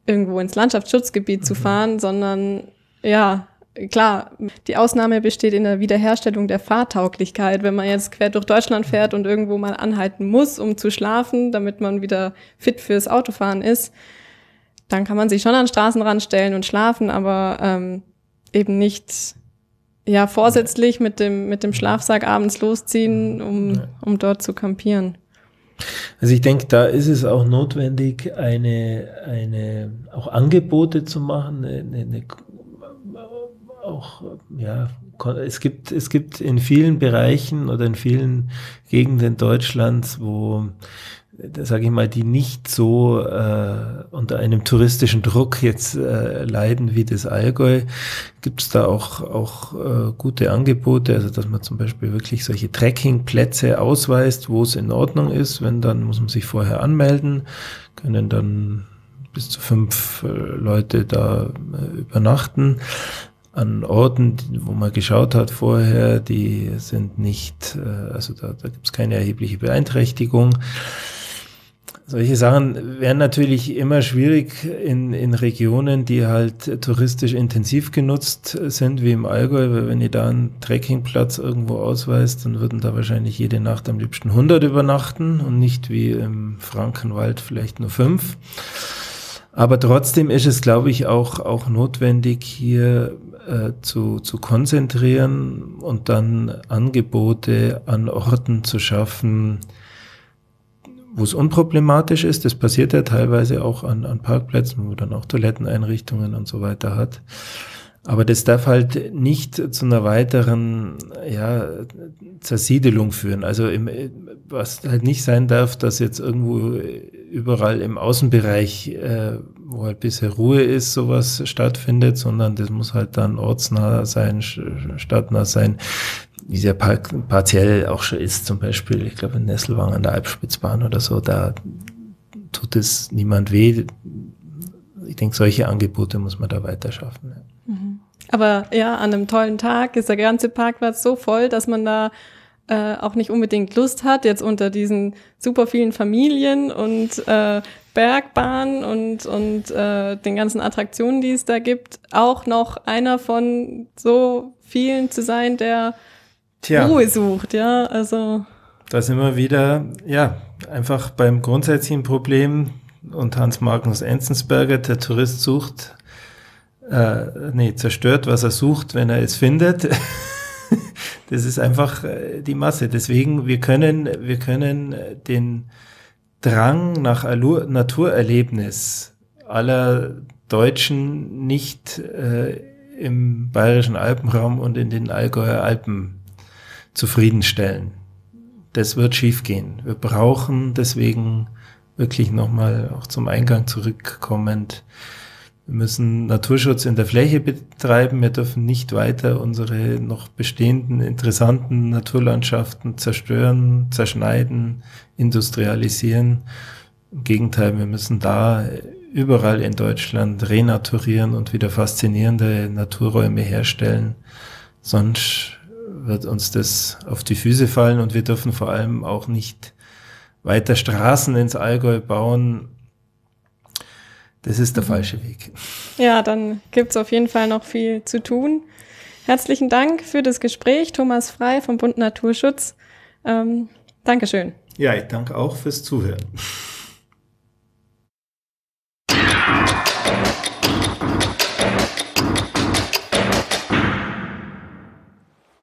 irgendwo ins Landschaftsschutzgebiet mhm. zu fahren, sondern ja, klar, die Ausnahme besteht in der Wiederherstellung der Fahrtauglichkeit. Wenn man jetzt quer durch Deutschland fährt und irgendwo mal anhalten muss, um zu schlafen, damit man wieder fit fürs Autofahren ist, dann kann man sich schon an den Straßenrand stellen und schlafen, aber ähm, eben nicht ja vorsätzlich mit dem mit dem Schlafsack abends losziehen, um um dort zu kampieren. Also ich denke, da ist es auch notwendig, eine, eine auch Angebote zu machen, eine, eine, auch ja, es gibt es gibt in vielen Bereichen oder in vielen Gegenden Deutschlands, wo sage ich mal, die nicht so äh, unter einem touristischen Druck jetzt äh, leiden wie das Allgäu, gibt es da auch, auch äh, gute Angebote, also dass man zum Beispiel wirklich solche Trekkingplätze ausweist, wo es in Ordnung ist. Wenn dann muss man sich vorher anmelden, können dann bis zu fünf äh, Leute da äh, übernachten an Orten, wo man geschaut hat vorher, die sind nicht, äh, also da, da gibt es keine erhebliche Beeinträchtigung. Solche Sachen wären natürlich immer schwierig in, in Regionen, die halt touristisch intensiv genutzt sind, wie im Allgäu, weil wenn ihr da einen Trekkingplatz irgendwo ausweist, dann würden da wahrscheinlich jede Nacht am liebsten 100 übernachten und nicht wie im Frankenwald vielleicht nur fünf. Aber trotzdem ist es, glaube ich, auch, auch notwendig, hier äh, zu, zu konzentrieren und dann Angebote an Orten zu schaffen, wo es unproblematisch ist. Das passiert ja teilweise auch an, an Parkplätzen, wo dann auch Toiletteneinrichtungen und so weiter hat. Aber das darf halt nicht zu einer weiteren ja, Zersiedelung führen. Also im, was halt nicht sein darf, dass jetzt irgendwo überall im Außenbereich, äh, wo halt bisher Ruhe ist, sowas stattfindet, sondern das muss halt dann ortsnah sein, stadtnah sein wie ja partiell auch schon ist, zum Beispiel, ich glaube in Nesselwang an der Alpspitzbahn oder so, da tut es niemand weh. Ich denke, solche Angebote muss man da weiter schaffen. Ja. Mhm. Aber ja, an einem tollen Tag ist der ganze Parkplatz so voll, dass man da äh, auch nicht unbedingt Lust hat, jetzt unter diesen super vielen Familien und äh, Bergbahnen und, und äh, den ganzen Attraktionen, die es da gibt, auch noch einer von so vielen zu sein, der Tja, Ruhe sucht, ja, also. Da sind wir wieder, ja, einfach beim grundsätzlichen Problem und Hans Magnus Enzensberger, der Tourist sucht, äh, nee, zerstört, was er sucht, wenn er es findet. das ist einfach äh, die Masse. Deswegen, wir können, wir können den Drang nach Naturerlebnis aller Deutschen nicht äh, im bayerischen Alpenraum und in den Allgäuer Alpen zufriedenstellen. Das wird schiefgehen. Wir brauchen deswegen wirklich nochmal auch zum Eingang zurückkommend. Wir müssen Naturschutz in der Fläche betreiben. Wir dürfen nicht weiter unsere noch bestehenden interessanten Naturlandschaften zerstören, zerschneiden, industrialisieren. Im Gegenteil, wir müssen da überall in Deutschland renaturieren und wieder faszinierende Naturräume herstellen. Sonst wird uns das auf die Füße fallen und wir dürfen vor allem auch nicht weiter Straßen ins Allgäu bauen. Das ist der mhm. falsche Weg. Ja, dann gibt es auf jeden Fall noch viel zu tun. Herzlichen Dank für das Gespräch, Thomas Frei vom Bund Naturschutz. Ähm, Dankeschön. Ja, ich danke auch fürs Zuhören.